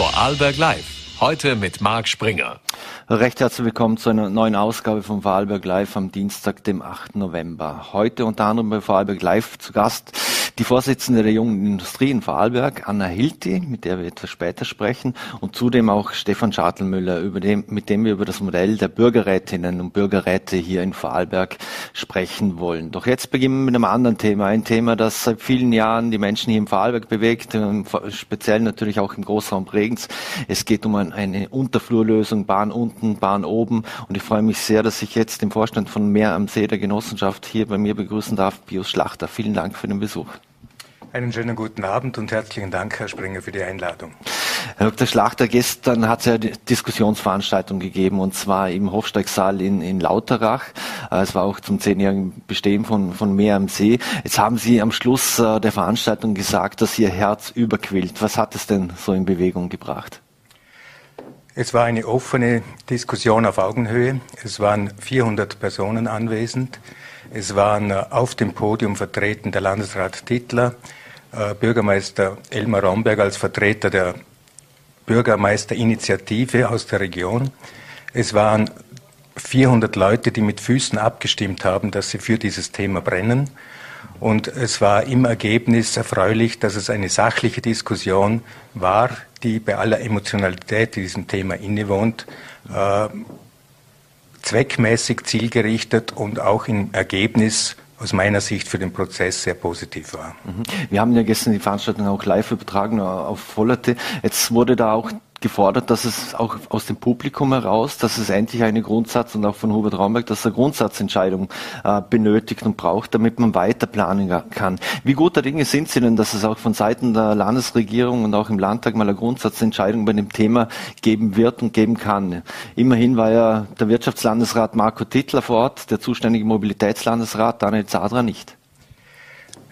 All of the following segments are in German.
Vorarlberg Live. Heute mit Marc Springer. Recht herzlich willkommen zu einer neuen Ausgabe von Vorarlberg Live am Dienstag, dem 8. November. Heute unter anderem bei Vorarlberg Live zu Gast die Vorsitzende der Jungen Industrie in Vorarlberg, Anna Hilti, mit der wir etwas später sprechen, und zudem auch Stefan Schartelmüller, dem, mit dem wir über das Modell der Bürgerrätinnen und Bürgerräte hier in Vorarlberg sprechen wollen. Doch jetzt beginnen wir mit einem anderen Thema, ein Thema, das seit vielen Jahren die Menschen hier im Vorarlberg bewegt, ähm, speziell natürlich auch im Großraum Bregenz. Es geht um eine Unterflurlösung, Bahn unten, Bahn oben, und ich freue mich sehr, dass ich jetzt den Vorstand von Meer am See der Genossenschaft hier bei mir begrüßen darf, Pius Schlachter. Vielen Dank für den Besuch. Einen schönen guten Abend und herzlichen Dank, Herr Springer, für die Einladung. Herr Dr. Schlachter, gestern hat es ja eine Diskussionsveranstaltung gegeben und zwar im Hofsteigsaal in, in Lauterach. Äh, es war auch zum zehnjährigen Bestehen von, von Meer am See. Jetzt haben Sie am Schluss äh, der Veranstaltung gesagt, dass Ihr Herz überquillt. Was hat es denn so in Bewegung gebracht? Es war eine offene Diskussion auf Augenhöhe. Es waren 400 Personen anwesend. Es waren äh, auf dem Podium vertreten der Landesrat Tittler, äh, Bürgermeister Elmar Romberg als Vertreter der Bürgermeisterinitiative aus der Region. Es waren 400 Leute, die mit Füßen abgestimmt haben, dass sie für dieses Thema brennen. Und es war im Ergebnis erfreulich, dass es eine sachliche Diskussion war, die bei aller Emotionalität, die diesem Thema innewohnt, äh, zweckmäßig, zielgerichtet und auch im Ergebnis aus meiner Sicht für den Prozess sehr positiv war. Mhm. Wir haben ja gestern die Veranstaltung auch live übertragen auf Vollerte. Jetzt wurde da auch gefordert, dass es auch aus dem Publikum heraus, dass es endlich eine Grundsatz und auch von Hubert Raumberg, dass er Grundsatzentscheidung äh, benötigt und braucht, damit man weiter planen kann. Wie guter Dinge sind Sie denn, dass es auch von Seiten der Landesregierung und auch im Landtag mal eine Grundsatzentscheidung bei dem Thema geben wird und geben kann? Immerhin war ja der Wirtschaftslandesrat Marco Tittler vor Ort, der zuständige Mobilitätslandesrat Daniel Zadra nicht.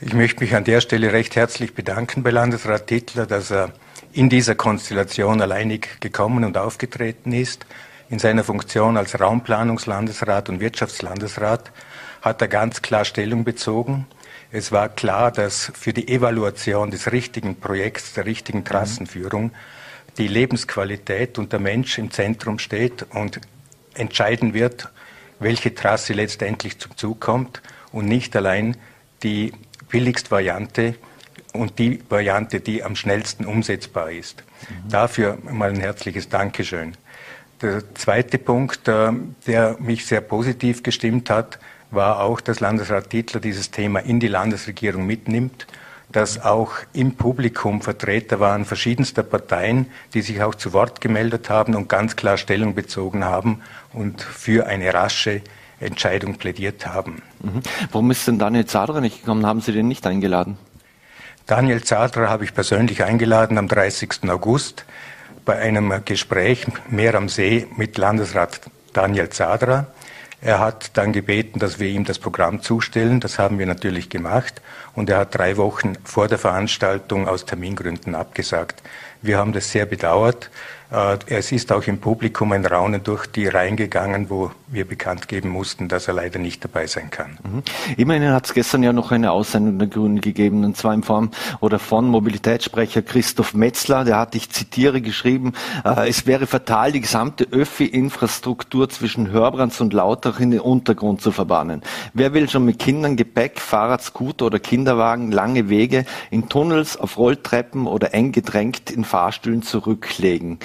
Ich möchte mich an der Stelle recht herzlich bedanken bei Landesrat Tittler, dass er in dieser Konstellation alleinig gekommen und aufgetreten ist. In seiner Funktion als Raumplanungslandesrat und Wirtschaftslandesrat hat er ganz klar Stellung bezogen. Es war klar, dass für die Evaluation des richtigen Projekts, der richtigen Trassenführung, die Lebensqualität und der Mensch im Zentrum steht und entscheiden wird, welche Trasse letztendlich zum Zug kommt und nicht allein die billigste Variante, und die Variante, die am schnellsten umsetzbar ist. Mhm. Dafür mal ein herzliches Dankeschön. Der zweite Punkt, äh, der mich sehr positiv gestimmt hat, war auch, dass Landesrat Dietler dieses Thema in die Landesregierung mitnimmt, dass auch im Publikum Vertreter waren verschiedenster Parteien, die sich auch zu Wort gemeldet haben und ganz klar Stellung bezogen haben und für eine rasche Entscheidung plädiert haben. Mhm. Warum ist denn Daniel Zadra nicht gekommen? Haben Sie den nicht eingeladen? Daniel Zadra habe ich persönlich eingeladen am 30. August bei einem Gespräch mehr am See mit Landesrat Daniel Zadra. Er hat dann gebeten, dass wir ihm das Programm zustellen. Das haben wir natürlich gemacht. Und er hat drei Wochen vor der Veranstaltung aus Termingründen abgesagt. Wir haben das sehr bedauert. Äh, es ist auch im Publikum ein Raunen durch die Reihen gegangen, wo wir bekannt geben mussten, dass er leider nicht dabei sein kann. Mhm. Immerhin hat es gestern ja noch eine Aussendung der Grünen gegeben, und zwar in Form oder von Mobilitätssprecher Christoph Metzler. Der hat, ich zitiere, geschrieben, äh, es wäre fatal, die gesamte Öffi-Infrastruktur zwischen Hörbrands und Lautach in den Untergrund zu verbannen. Wer will schon mit Kindern, Gepäck, Fahrrad, Scooter oder Kinderwagen lange Wege in Tunnels, auf Rolltreppen oder eng gedrängt in Fahrstühlen zurücklegen?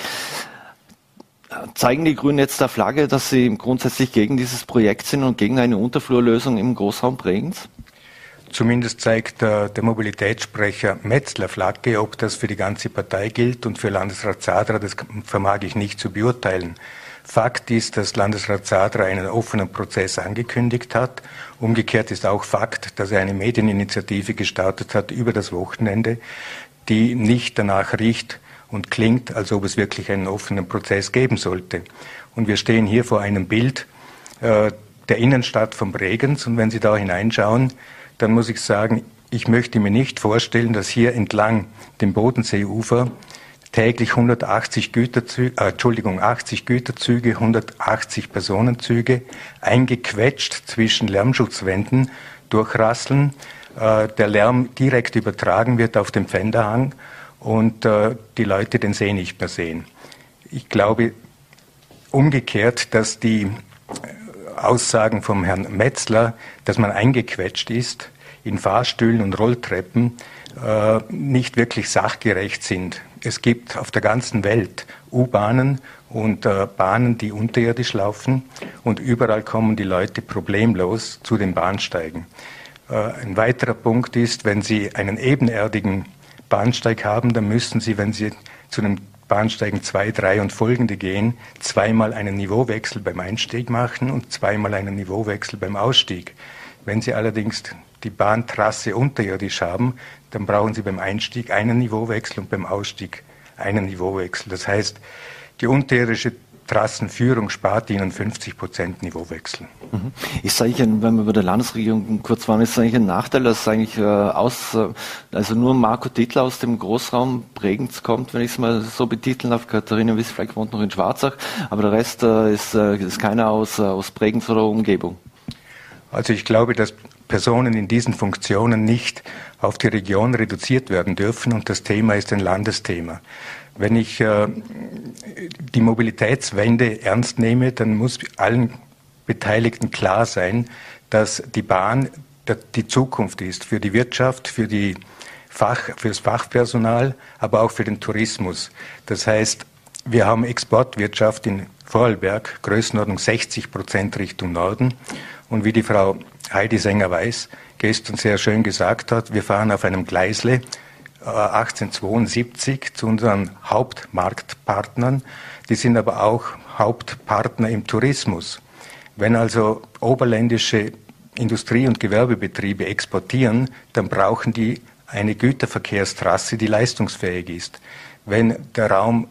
Zeigen die Grünen jetzt der Flagge, dass sie grundsätzlich gegen dieses Projekt sind und gegen eine Unterflurlösung im Großraum Bregenz? Zumindest zeigt äh, der Mobilitätssprecher Metzler Flagge, ob das für die ganze Partei gilt und für Landesrat Zadra, das vermag ich nicht zu beurteilen. Fakt ist, dass Landesrat Zadra einen offenen Prozess angekündigt hat. Umgekehrt ist auch Fakt, dass er eine Medieninitiative gestartet hat über das Wochenende, die nicht danach riecht, und klingt, als ob es wirklich einen offenen Prozess geben sollte. Und wir stehen hier vor einem Bild äh, der Innenstadt von Bregenz und wenn Sie da hineinschauen, dann muss ich sagen, ich möchte mir nicht vorstellen, dass hier entlang dem Bodenseeufer täglich 180 Güterzüge, äh, Entschuldigung, 80 Güterzüge, 180 Personenzüge eingequetscht zwischen Lärmschutzwänden durchrasseln, äh, der Lärm direkt übertragen wird auf den Pfänderhang und äh, die Leute den See nicht mehr sehen. Ich glaube umgekehrt, dass die Aussagen vom Herrn Metzler, dass man eingequetscht ist in Fahrstühlen und Rolltreppen, äh, nicht wirklich sachgerecht sind. Es gibt auf der ganzen Welt U-Bahnen und äh, Bahnen, die unterirdisch laufen und überall kommen die Leute problemlos zu den Bahnsteigen. Äh, ein weiterer Punkt ist, wenn Sie einen ebenerdigen Bahnsteig haben, dann müssen Sie, wenn Sie zu einem Bahnsteigen 2, 3 und folgende gehen, zweimal einen Niveauwechsel beim Einstieg machen und zweimal einen Niveauwechsel beim Ausstieg. Wenn Sie allerdings die Bahntrasse unterirdisch haben, dann brauchen Sie beim Einstieg einen Niveauwechsel und beim Ausstieg einen Niveauwechsel. Das heißt, die unterirdische Trassenführung spart ihnen 50 Prozent Niveauwechsel. Mhm. Ist eigentlich, ein, wenn wir bei der Landesregierung kurz waren, ist es eigentlich ein Nachteil, dass eigentlich äh, aus, äh, also nur Marco Tittler aus dem Großraum Bregenz kommt, wenn ich es mal so betiteln darf. Katharina Wissfleck wohnt noch in Schwarzach, aber der Rest äh, ist, äh, ist keiner aus, aus Bregenz oder Umgebung. Also ich glaube, dass Personen in diesen Funktionen nicht auf die Region reduziert werden dürfen und das Thema ist ein Landesthema. Wenn ich äh, die Mobilitätswende ernst nehme, dann muss allen Beteiligten klar sein, dass die Bahn die Zukunft ist für die Wirtschaft, für die Fach, für das Fachpersonal, aber auch für den Tourismus. Das heißt, wir haben Exportwirtschaft in Vorarlberg, Größenordnung 60 Prozent Richtung Norden. Und wie die Frau Heidi Sänger weiß, gestern sehr schön gesagt hat, wir fahren auf einem Gleisle 1872 äh, zu unseren Hauptmarktpartnern. Die sind aber auch Hauptpartner im Tourismus. Wenn also oberländische Industrie- und Gewerbebetriebe exportieren, dann brauchen die eine Güterverkehrstrasse, die leistungsfähig ist. Wenn der Raum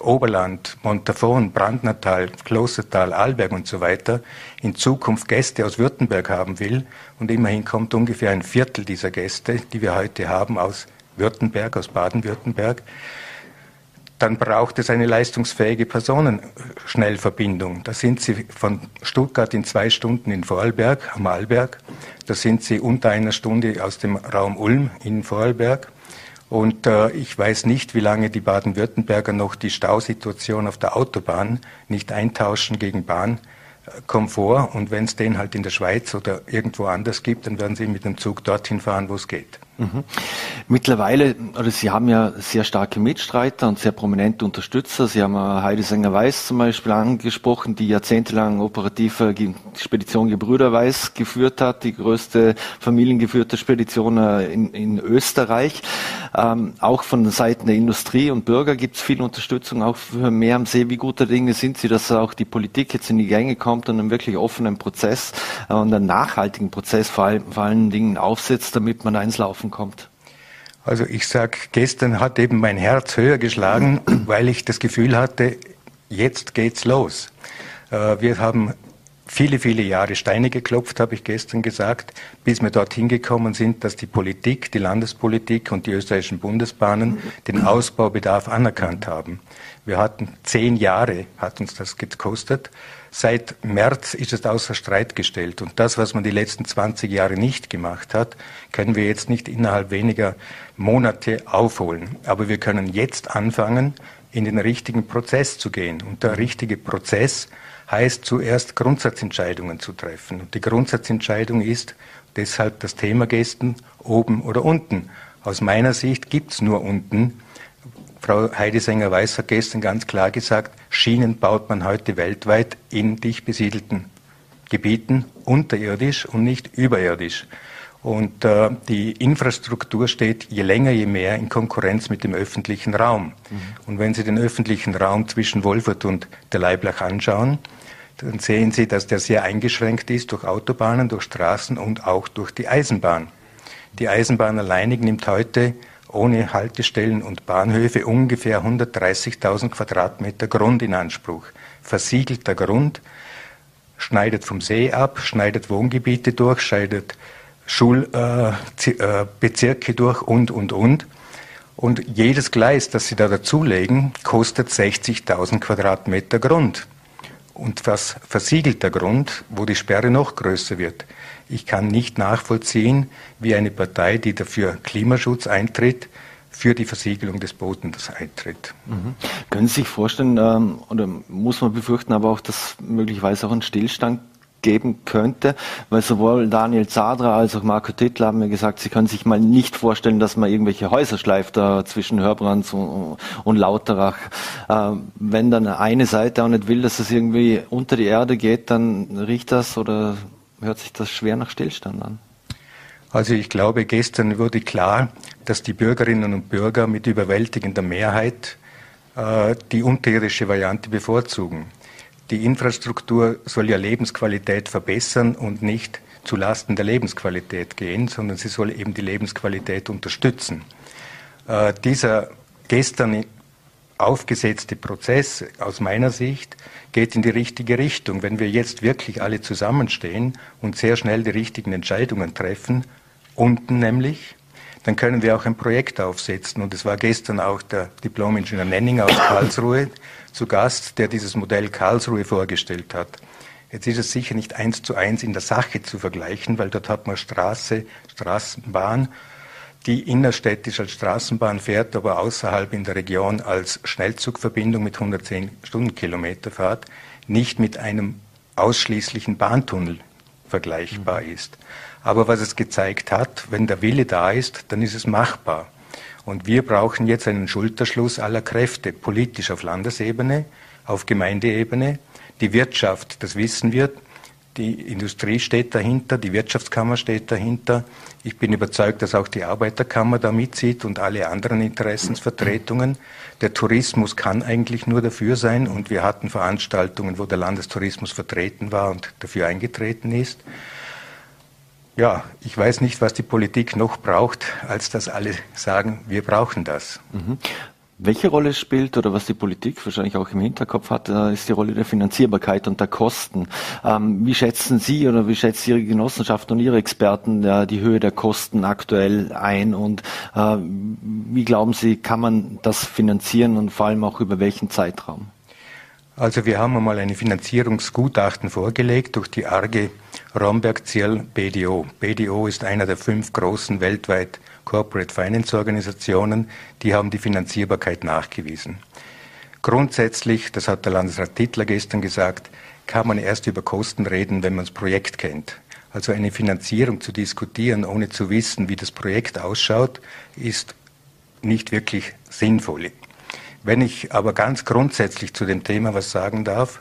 Oberland, Montafon, Brandnertal, Klostertal, Arlberg und so weiter in Zukunft Gäste aus Württemberg haben will, und immerhin kommt ungefähr ein Viertel dieser Gäste, die wir heute haben, aus Württemberg, aus Baden-Württemberg, dann braucht es eine leistungsfähige Personenschnellverbindung. Da sind Sie von Stuttgart in zwei Stunden in Vorarlberg, am Arlberg. Da sind Sie unter einer Stunde aus dem Raum Ulm in Vorarlberg. Und äh, ich weiß nicht, wie lange die Baden-Württemberger noch die Stausituation auf der Autobahn nicht eintauschen gegen Bahnkomfort. Und wenn es den halt in der Schweiz oder irgendwo anders gibt, dann werden sie mit dem Zug dorthin fahren, wo es geht. Mittlerweile, oder Sie haben ja sehr starke Mitstreiter und sehr prominente Unterstützer. Sie haben Heidi Sänger-Weiß zum Beispiel angesprochen, die jahrzehntelang operative Spedition Gebrüder Weiß geführt hat, die größte familiengeführte Spedition äh, in, in Österreich. Ähm, auch von Seiten der Industrie und Bürger gibt es viel Unterstützung, auch für mehr am See. Wie guter Dinge sind Sie, dass auch die Politik jetzt in die Gänge kommt und einen wirklich offenen Prozess äh, und einen nachhaltigen Prozess vor, all, vor allen Dingen aufsetzt, damit man eins laufen kommt? Also ich sag, gestern hat eben mein Herz höher geschlagen, weil ich das Gefühl hatte, jetzt geht's los. Äh, wir haben viele, viele Jahre Steine geklopft, habe ich gestern gesagt, bis wir dorthin gekommen sind, dass die Politik, die Landespolitik und die österreichischen Bundesbahnen den Ausbaubedarf anerkannt haben. Wir hatten zehn Jahre, hat uns das gekostet. Seit März ist es außer Streit gestellt. Und das, was man die letzten 20 Jahre nicht gemacht hat, können wir jetzt nicht innerhalb weniger Monate aufholen. Aber wir können jetzt anfangen, in den richtigen Prozess zu gehen. Und der richtige Prozess heißt zuerst Grundsatzentscheidungen zu treffen. Und die Grundsatzentscheidung ist deshalb das Thema gestern oben oder unten. Aus meiner Sicht gibt es nur unten. Frau Heidesänger-Weiß hat gestern ganz klar gesagt, Schienen baut man heute weltweit in dicht besiedelten Gebieten unterirdisch und nicht überirdisch. Und äh, die Infrastruktur steht je länger, je mehr in Konkurrenz mit dem öffentlichen Raum. Mhm. Und wenn Sie den öffentlichen Raum zwischen Wolfurt und der Leiblach anschauen, dann sehen Sie, dass der sehr eingeschränkt ist durch Autobahnen, durch Straßen und auch durch die Eisenbahn. Die Eisenbahn alleinig nimmt heute ohne Haltestellen und Bahnhöfe ungefähr 130.000 Quadratmeter Grund in Anspruch. Versiegelter Grund, schneidet vom See ab, schneidet Wohngebiete durch, schneidet Schulbezirke äh, äh durch und, und, und. Und jedes Gleis, das Sie da dazulegen, kostet 60.000 Quadratmeter Grund. Und was versiegelter Grund, wo die Sperre noch größer wird. Ich kann nicht nachvollziehen, wie eine Partei, die dafür Klimaschutz eintritt, für die Versiegelung des Bodens eintritt. Mhm. Können Sie sich vorstellen, ähm, oder muss man befürchten, aber auch, dass möglicherweise auch ein Stillstand geben könnte, weil sowohl Daniel Zadra als auch Marco Tittler haben mir gesagt, sie können sich mal nicht vorstellen, dass man irgendwelche Häuser schleift da zwischen Hörbrands und, Lauterach. Äh, wenn dann eine Seite auch nicht will, dass es irgendwie unter die Erde geht, dann riecht das oder hört sich das schwer nach Stillstand an. Also ich glaube, gestern wurde klar, dass die Bürgerinnen und Bürger mit überwältigender Mehrheit äh, die unterirdische Variante bevorzugen die Infrastruktur soll ja Lebensqualität verbessern und nicht zu Lasten der Lebensqualität gehen, sondern sie soll eben die Lebensqualität unterstützen. Äh, dieser gestern aufgesetzte Prozess aus meiner Sicht geht in die richtige Richtung. Wenn wir jetzt wirklich alle zusammenstehen und sehr schnell die richtigen Entscheidungen treffen, unten nämlich, dann können wir auch ein Projekt aufsetzen. Und es war gestern auch der Diplom-Ingenieur Nenning aus Karlsruhe, zu Gast, der dieses Modell Karlsruhe vorgestellt hat. Jetzt ist es sicher nicht eins zu eins in der Sache zu vergleichen, weil dort hat man Straße, Straßenbahn, die innerstädtisch als Straßenbahn fährt, aber außerhalb in der Region als Schnellzugverbindung mit 110 Stundenkilometer Fahrt, nicht mit einem ausschließlichen Bahntunnel vergleichbar mhm. ist. Aber was es gezeigt hat, wenn der Wille da ist, dann ist es machbar. Und wir brauchen jetzt einen Schulterschluss aller Kräfte, politisch auf Landesebene, auf Gemeindeebene. Die Wirtschaft, das wissen wir, die Industrie steht dahinter, die Wirtschaftskammer steht dahinter. Ich bin überzeugt, dass auch die Arbeiterkammer da mitzieht und alle anderen Interessensvertretungen. Der Tourismus kann eigentlich nur dafür sein und wir hatten Veranstaltungen, wo der Landestourismus vertreten war und dafür eingetreten ist ja, ich weiß nicht, was die Politik noch braucht, als dass alle sagen, wir brauchen das. Mhm. Welche Rolle spielt oder was die Politik wahrscheinlich auch im Hinterkopf hat, ist die Rolle der Finanzierbarkeit und der Kosten. Ähm, wie schätzen Sie oder wie schätzt Ihre Genossenschaft und Ihre Experten die Höhe der Kosten aktuell ein und äh, wie glauben Sie, kann man das finanzieren und vor allem auch über welchen Zeitraum? Also wir haben einmal eine Finanzierungsgutachten vorgelegt durch die ARGE Romberg Ziel BDO. BDO ist einer der fünf großen weltweit Corporate Finance Organisationen, die haben die Finanzierbarkeit nachgewiesen. Grundsätzlich, das hat der Landesrat Tittler gestern gesagt, kann man erst über Kosten reden, wenn man das Projekt kennt. Also eine Finanzierung zu diskutieren, ohne zu wissen, wie das Projekt ausschaut, ist nicht wirklich sinnvoll. Wenn ich aber ganz grundsätzlich zu dem Thema was sagen darf,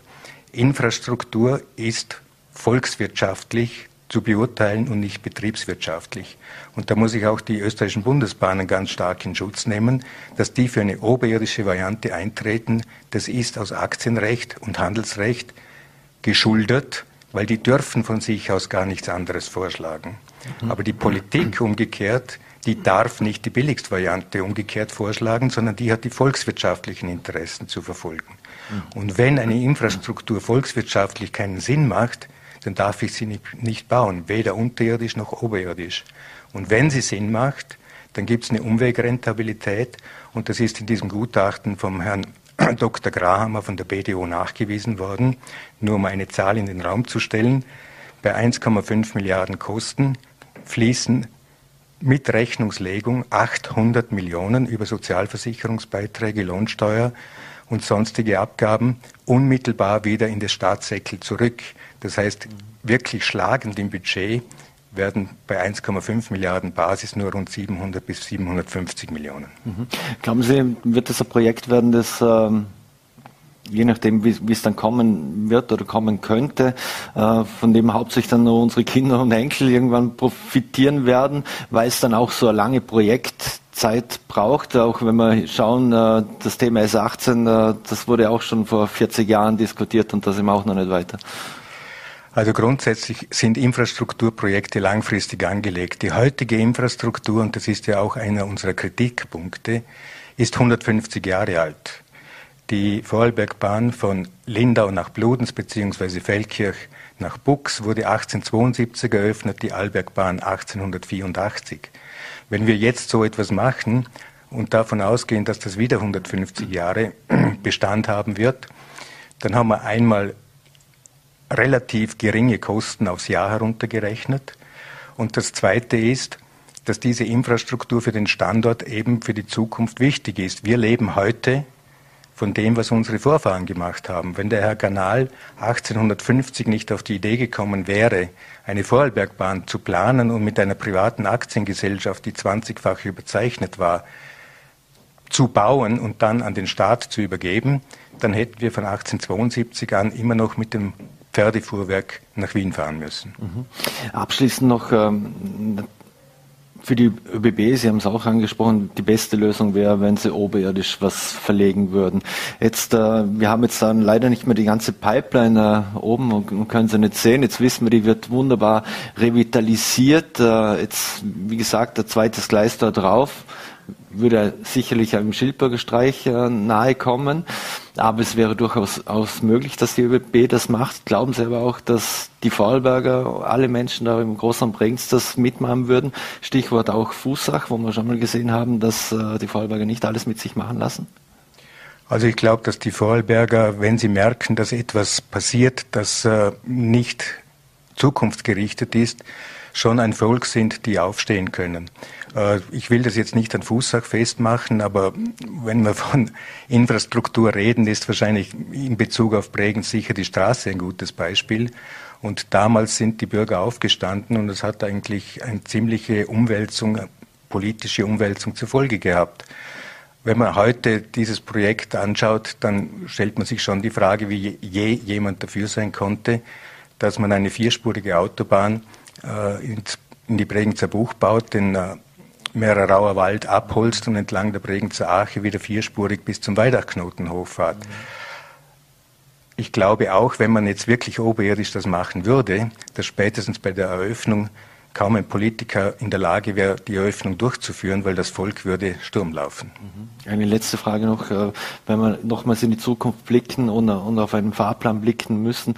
Infrastruktur ist volkswirtschaftlich zu beurteilen und nicht betriebswirtschaftlich. Und da muss ich auch die österreichischen Bundesbahnen ganz stark in Schutz nehmen, dass die für eine oberirdische Variante eintreten. Das ist aus Aktienrecht und Handelsrecht geschuldet, weil die dürfen von sich aus gar nichts anderes vorschlagen. Mhm. Aber die Politik umgekehrt die darf nicht die billigste Variante umgekehrt vorschlagen, sondern die hat die volkswirtschaftlichen Interessen zu verfolgen. Mhm. Und wenn eine Infrastruktur volkswirtschaftlich keinen Sinn macht, dann darf ich sie nicht, bauen, weder unterirdisch noch oberirdisch. Und wenn sie Sinn macht, dann gibt es eine Umwegrentabilität und das ist in diesem Gutachten vom Herrn Dr. Grahammer von der BDO nachgewiesen worden. Nur um eine Zahl in den Raum zu stellen, bei 1,5 Milliarden Kosten fließen mit Rechnungslegung 800 Millionen über Sozialversicherungsbeiträge, Lohnsteuer und sonstige Abgaben unmittelbar wieder in das Staatssäckel zurück. Das heißt, wirklich schlagend im Budget werden bei 1,5 Milliarden Basis nur rund 700 bis 750 Millionen. Mhm. Glauben Sie, wird das ein Projekt werden, das ähm je nachdem, wie, es dann kommen wird oder kommen könnte, äh, von dem hauptsächlich dann nur unsere Kinder und Enkel irgendwann profitieren werden, weil es dann auch so eine lange Projektzeit braucht. Auch wenn wir schauen, äh, das Thema S18, äh, das wurde auch schon vor 40 Jahren diskutiert und da sind wir auch noch nicht weiter. Also grundsätzlich sind Infrastrukturprojekte langfristig angelegt. Die heutige Infrastruktur, und das ist ja auch einer unserer Kritikpunkte, ist 150 Jahre alt. Die Vorarlbergbahn von Lindau nach Bludenz bzw. Feldkirch nach Bux wurde 1872 eröffnet, die Albergbahn 1884. Wenn wir jetzt so etwas machen und davon ausgehen, dass das wieder 150 Jahre Bestand haben wird, dann haben wir einmal relativ geringe Kosten aufs Jahr heruntergerechnet. Und das Zweite ist, dass diese Infrastruktur für den Standort eben für die Zukunft wichtig ist. Wir leben heute von dem, was unsere Vorfahren gemacht haben. Wenn der Herr Ganal 1850 nicht auf die Idee gekommen wäre, eine Vorarlbergbahn zu planen und mit einer privaten Aktiengesellschaft, die 20-fach überzeichnet war, zu bauen und dann an den Staat zu übergeben, dann hätten wir von 1872 an immer noch mit dem Pferdefuhrwerk nach Wien fahren müssen. Mhm. Abschließend noch ähm, für die ÖBB, Sie haben es auch angesprochen, die beste Lösung wäre, wenn Sie oberirdisch was verlegen würden. Jetzt, äh, wir haben jetzt dann leider nicht mehr die ganze Pipeline äh, oben und, und, können sie nicht sehen. Jetzt wissen wir, die wird wunderbar revitalisiert. Äh, jetzt, wie gesagt, der zweites Gleis da drauf würde sicherlich einem Schildberger Streich äh, nahe kommen. Aber es wäre durchaus aus möglich, dass die ÖBB das macht. Glauben Sie aber auch, dass die Vorarlberger, alle Menschen da im Großraum Bregenz das mitmachen würden? Stichwort auch Fußach, wo wir schon mal gesehen haben, dass äh, die Vorarlberger nicht alles mit sich machen lassen? Also ich glaube, dass die Vorarlberger, wenn sie merken, dass etwas passiert, das äh, nicht zukunftsgerichtet ist, schon ein Volk sind, die aufstehen können. Äh, ich will das jetzt nicht an Fußsach festmachen, aber wenn wir von Infrastruktur reden, ist wahrscheinlich in Bezug auf Bregenz sicher die Straße ein gutes Beispiel. Und damals sind die Bürger aufgestanden und es hat eigentlich eine ziemliche Umwälzung, politische Umwälzung zur Folge gehabt. Wenn man heute dieses Projekt anschaut, dann stellt man sich schon die Frage, wie je jemand dafür sein konnte, dass man eine vierspurige Autobahn in die Bregenzer Buch baut, den äh, Mehrerauer Wald abholst und entlang der Bregenzer Arche wieder vierspurig bis zum Weidachknoten hochfahrt. Ich glaube auch, wenn man jetzt wirklich oberirdisch das machen würde, dass spätestens bei der Eröffnung kaum ein Politiker in der Lage wäre, die Eröffnung durchzuführen, weil das Volk würde Sturm laufen. Mhm. Eine letzte Frage noch, äh, wenn wir nochmals in die Zukunft blicken und auf einen Fahrplan blicken müssen.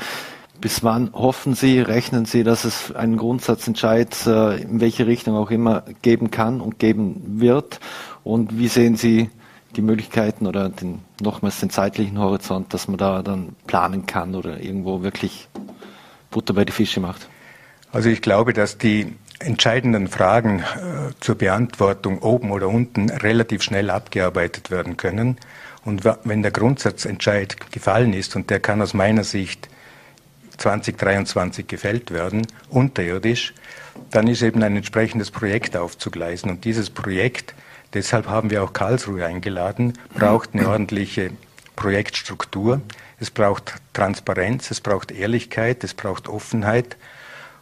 Bis wann hoffen Sie, rechnen Sie, dass es einen Grundsatzentscheid äh, in welche Richtung auch immer geben kann und geben wird? Und wie sehen Sie die Möglichkeiten oder den, nochmals den zeitlichen Horizont, dass man da dann planen kann oder irgendwo wirklich Butter bei die Fische macht? Also ich glaube, dass die entscheidenden Fragen äh, zur Beantwortung oben oder unten relativ schnell abgearbeitet werden können. Und wenn der Grundsatzentscheid gefallen ist, und der kann aus meiner Sicht 2023 gefällt werden, unterirdisch, dann ist eben ein entsprechendes Projekt aufzugleisen. Und dieses Projekt, deshalb haben wir auch Karlsruhe eingeladen, braucht eine ordentliche Projektstruktur. Es braucht Transparenz, es braucht Ehrlichkeit, es braucht Offenheit.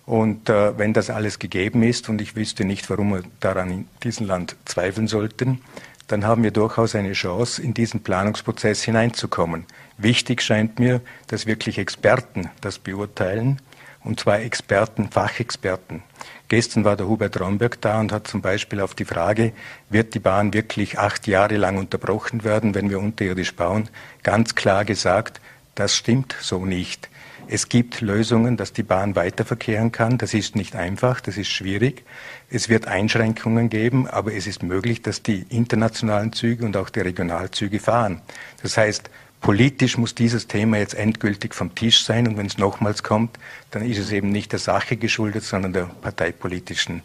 Und äh, wenn das alles gegeben ist, und ich wüsste nicht, warum wir daran in diesem Land zweifeln sollten, dann haben wir durchaus eine Chance, in diesen Planungsprozess hineinzukommen. Wichtig scheint mir, dass wirklich Experten das beurteilen, und zwar Experten, Fachexperten. Gestern war der Hubert Romberg da und hat zum Beispiel auf die Frage, wird die Bahn wirklich acht Jahre lang unterbrochen werden, wenn wir unterirdisch bauen, ganz klar gesagt, das stimmt so nicht. Es gibt Lösungen, dass die Bahn weiterverkehren kann. Das ist nicht einfach, das ist schwierig. Es wird Einschränkungen geben, aber es ist möglich, dass die internationalen Züge und auch die Regionalzüge fahren. Das heißt, politisch muss dieses Thema jetzt endgültig vom Tisch sein und wenn es nochmals kommt, dann ist es eben nicht der Sache geschuldet, sondern der parteipolitischen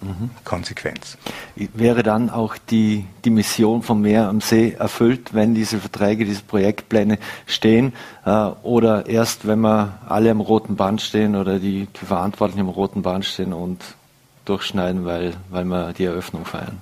mhm. Konsequenz. Wäre dann auch die, die Mission vom Meer am See erfüllt, wenn diese Verträge, diese Projektpläne stehen äh, oder erst, wenn wir alle am roten Band stehen oder die, die Verantwortlichen am roten Band stehen und durchschneiden, weil, weil wir die Eröffnung feiern?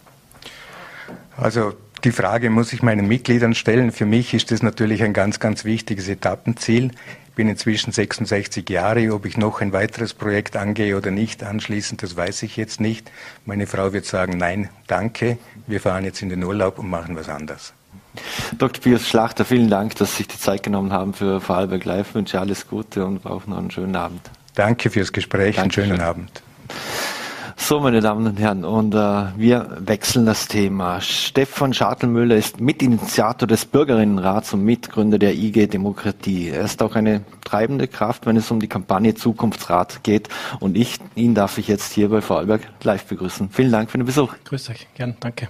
Also die Frage muss ich meinen Mitgliedern stellen. Für mich ist das natürlich ein ganz, ganz wichtiges Etappenziel. Ich bin inzwischen 66 Jahre. Ob ich noch ein weiteres Projekt angehe oder nicht anschließend, das weiß ich jetzt nicht. Meine Frau wird sagen, nein, danke. Wir fahren jetzt in den Urlaub und machen was anderes. Dr. Pius Schlachter, vielen Dank, dass Sie sich die Zeit genommen haben für Vorarlberg Live. Ich wünsche alles Gute und auch noch einen schönen Abend. Danke fürs Gespräch. Dankeschön. Einen schönen Abend. So, meine Damen und Herren, und äh, wir wechseln das Thema. Stefan Schartelmüller ist Mitinitiator des Bürgerinnenrats und Mitgründer der IG Demokratie. Er ist auch eine treibende Kraft, wenn es um die Kampagne Zukunftsrat geht. Und ich, ihn darf ich jetzt hier bei Vorarlberg live begrüßen. Vielen Dank für den Besuch. Grüß euch, gern, danke.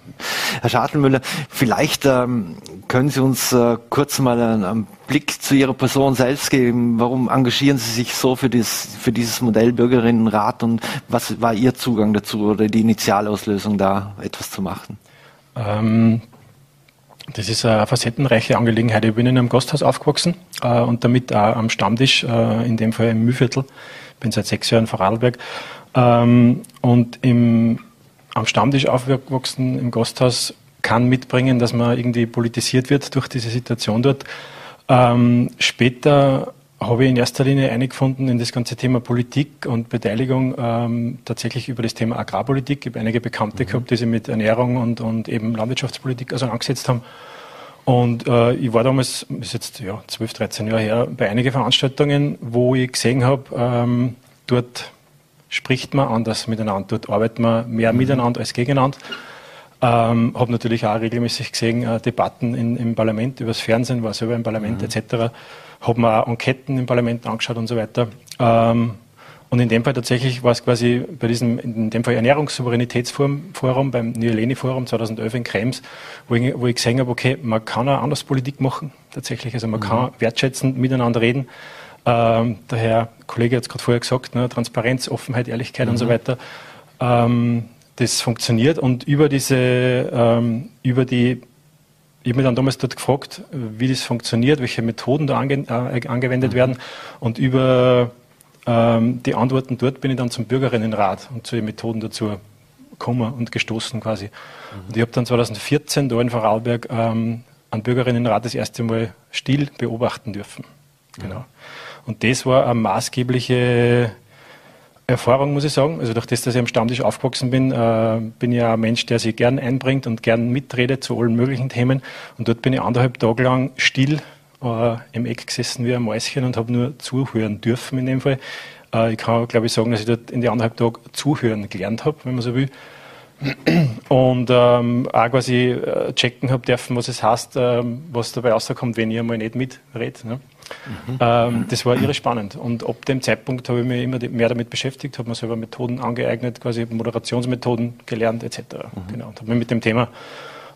Herr Schartelmüller, vielleicht ähm, können Sie uns äh, kurz mal einen, einen Blick zu Ihrer Person selbst geben. Warum engagieren Sie sich so für, dieses für dieses Modell Bürgerinnenrat und was war Ihr Zugang dazu oder die Initialauslösung da etwas zu machen? Ähm, das ist eine facettenreiche Angelegenheit. Ich bin in einem Gasthaus aufgewachsen äh, und damit auch am Stammtisch, äh, in dem Fall im Mühlviertel. Bin seit sechs Jahren in Vorarlberg. Ähm, und im, am Stammtisch aufgewachsen im Gasthaus kann mitbringen, dass man irgendwie politisiert wird durch diese Situation dort. Ähm, später habe ich in erster Linie eingefunden in das ganze Thema Politik und Beteiligung ähm, tatsächlich über das Thema Agrarpolitik. Ich habe einige Bekannte mhm. gehabt, die sich mit Ernährung und, und eben Landwirtschaftspolitik also angesetzt haben. Und äh, ich war damals, ist jetzt ja, 12, 13 Jahre her, bei einigen Veranstaltungen, wo ich gesehen habe, ähm, dort spricht man anders miteinander, dort arbeitet man mehr mhm. miteinander als gegeneinander. Ähm, habe natürlich auch regelmäßig gesehen äh, Debatten in, im Parlament, übers Fernsehen, war selber im Parlament mhm. etc habe mir auch Enqueten im Parlament angeschaut und so weiter. Ähm, und in dem Fall tatsächlich war es quasi bei diesem, in dem Fall Ernährungssouveränitätsforum, beim Nioleni-Forum 2011 in Krems, wo ich, wo ich gesehen habe, okay, man kann auch anders Politik machen, tatsächlich. Also man mhm. kann wertschätzend miteinander reden. Ähm, der Herr Kollege hat es gerade vorher gesagt, ne, Transparenz, Offenheit, Ehrlichkeit mhm. und so mhm. weiter. Ähm, das funktioniert und über diese, ähm, über die ich habe mich dann damals dort gefragt, wie das funktioniert, welche Methoden da ange, äh, angewendet mhm. werden. Und über ähm, die Antworten dort bin ich dann zum Bürgerinnenrat und zu den Methoden dazu gekommen und gestoßen quasi. Mhm. Und ich habe dann 2014 da in Vorarlberg ähm, einen Bürgerinnenrat das erste Mal still beobachten dürfen. Genau. Mhm. Und das war eine maßgebliche Erfahrung, muss ich sagen. Also durch das, dass ich am Stammtisch aufgewachsen bin, äh, bin ich ja ein Mensch, der sich gern einbringt und gern mitredet zu allen möglichen Themen. Und dort bin ich anderthalb Tage lang still äh, im Eck gesessen wie ein Mäuschen und habe nur zuhören dürfen in dem Fall. Äh, ich kann, glaube ich, sagen, dass ich dort in den anderthalb Tagen zuhören gelernt habe, wenn man so will. Und ähm, auch quasi äh, checken habe dürfen, was es heißt, ähm, was dabei rauskommt, wenn ich einmal nicht mitrede. Ne? Mhm. Ähm, das war irre spannend. Und ab dem Zeitpunkt habe ich mich immer mehr damit beschäftigt, habe mir selber Methoden angeeignet, quasi Moderationsmethoden gelernt etc. Mhm. Genau. Und habe mich mit dem Thema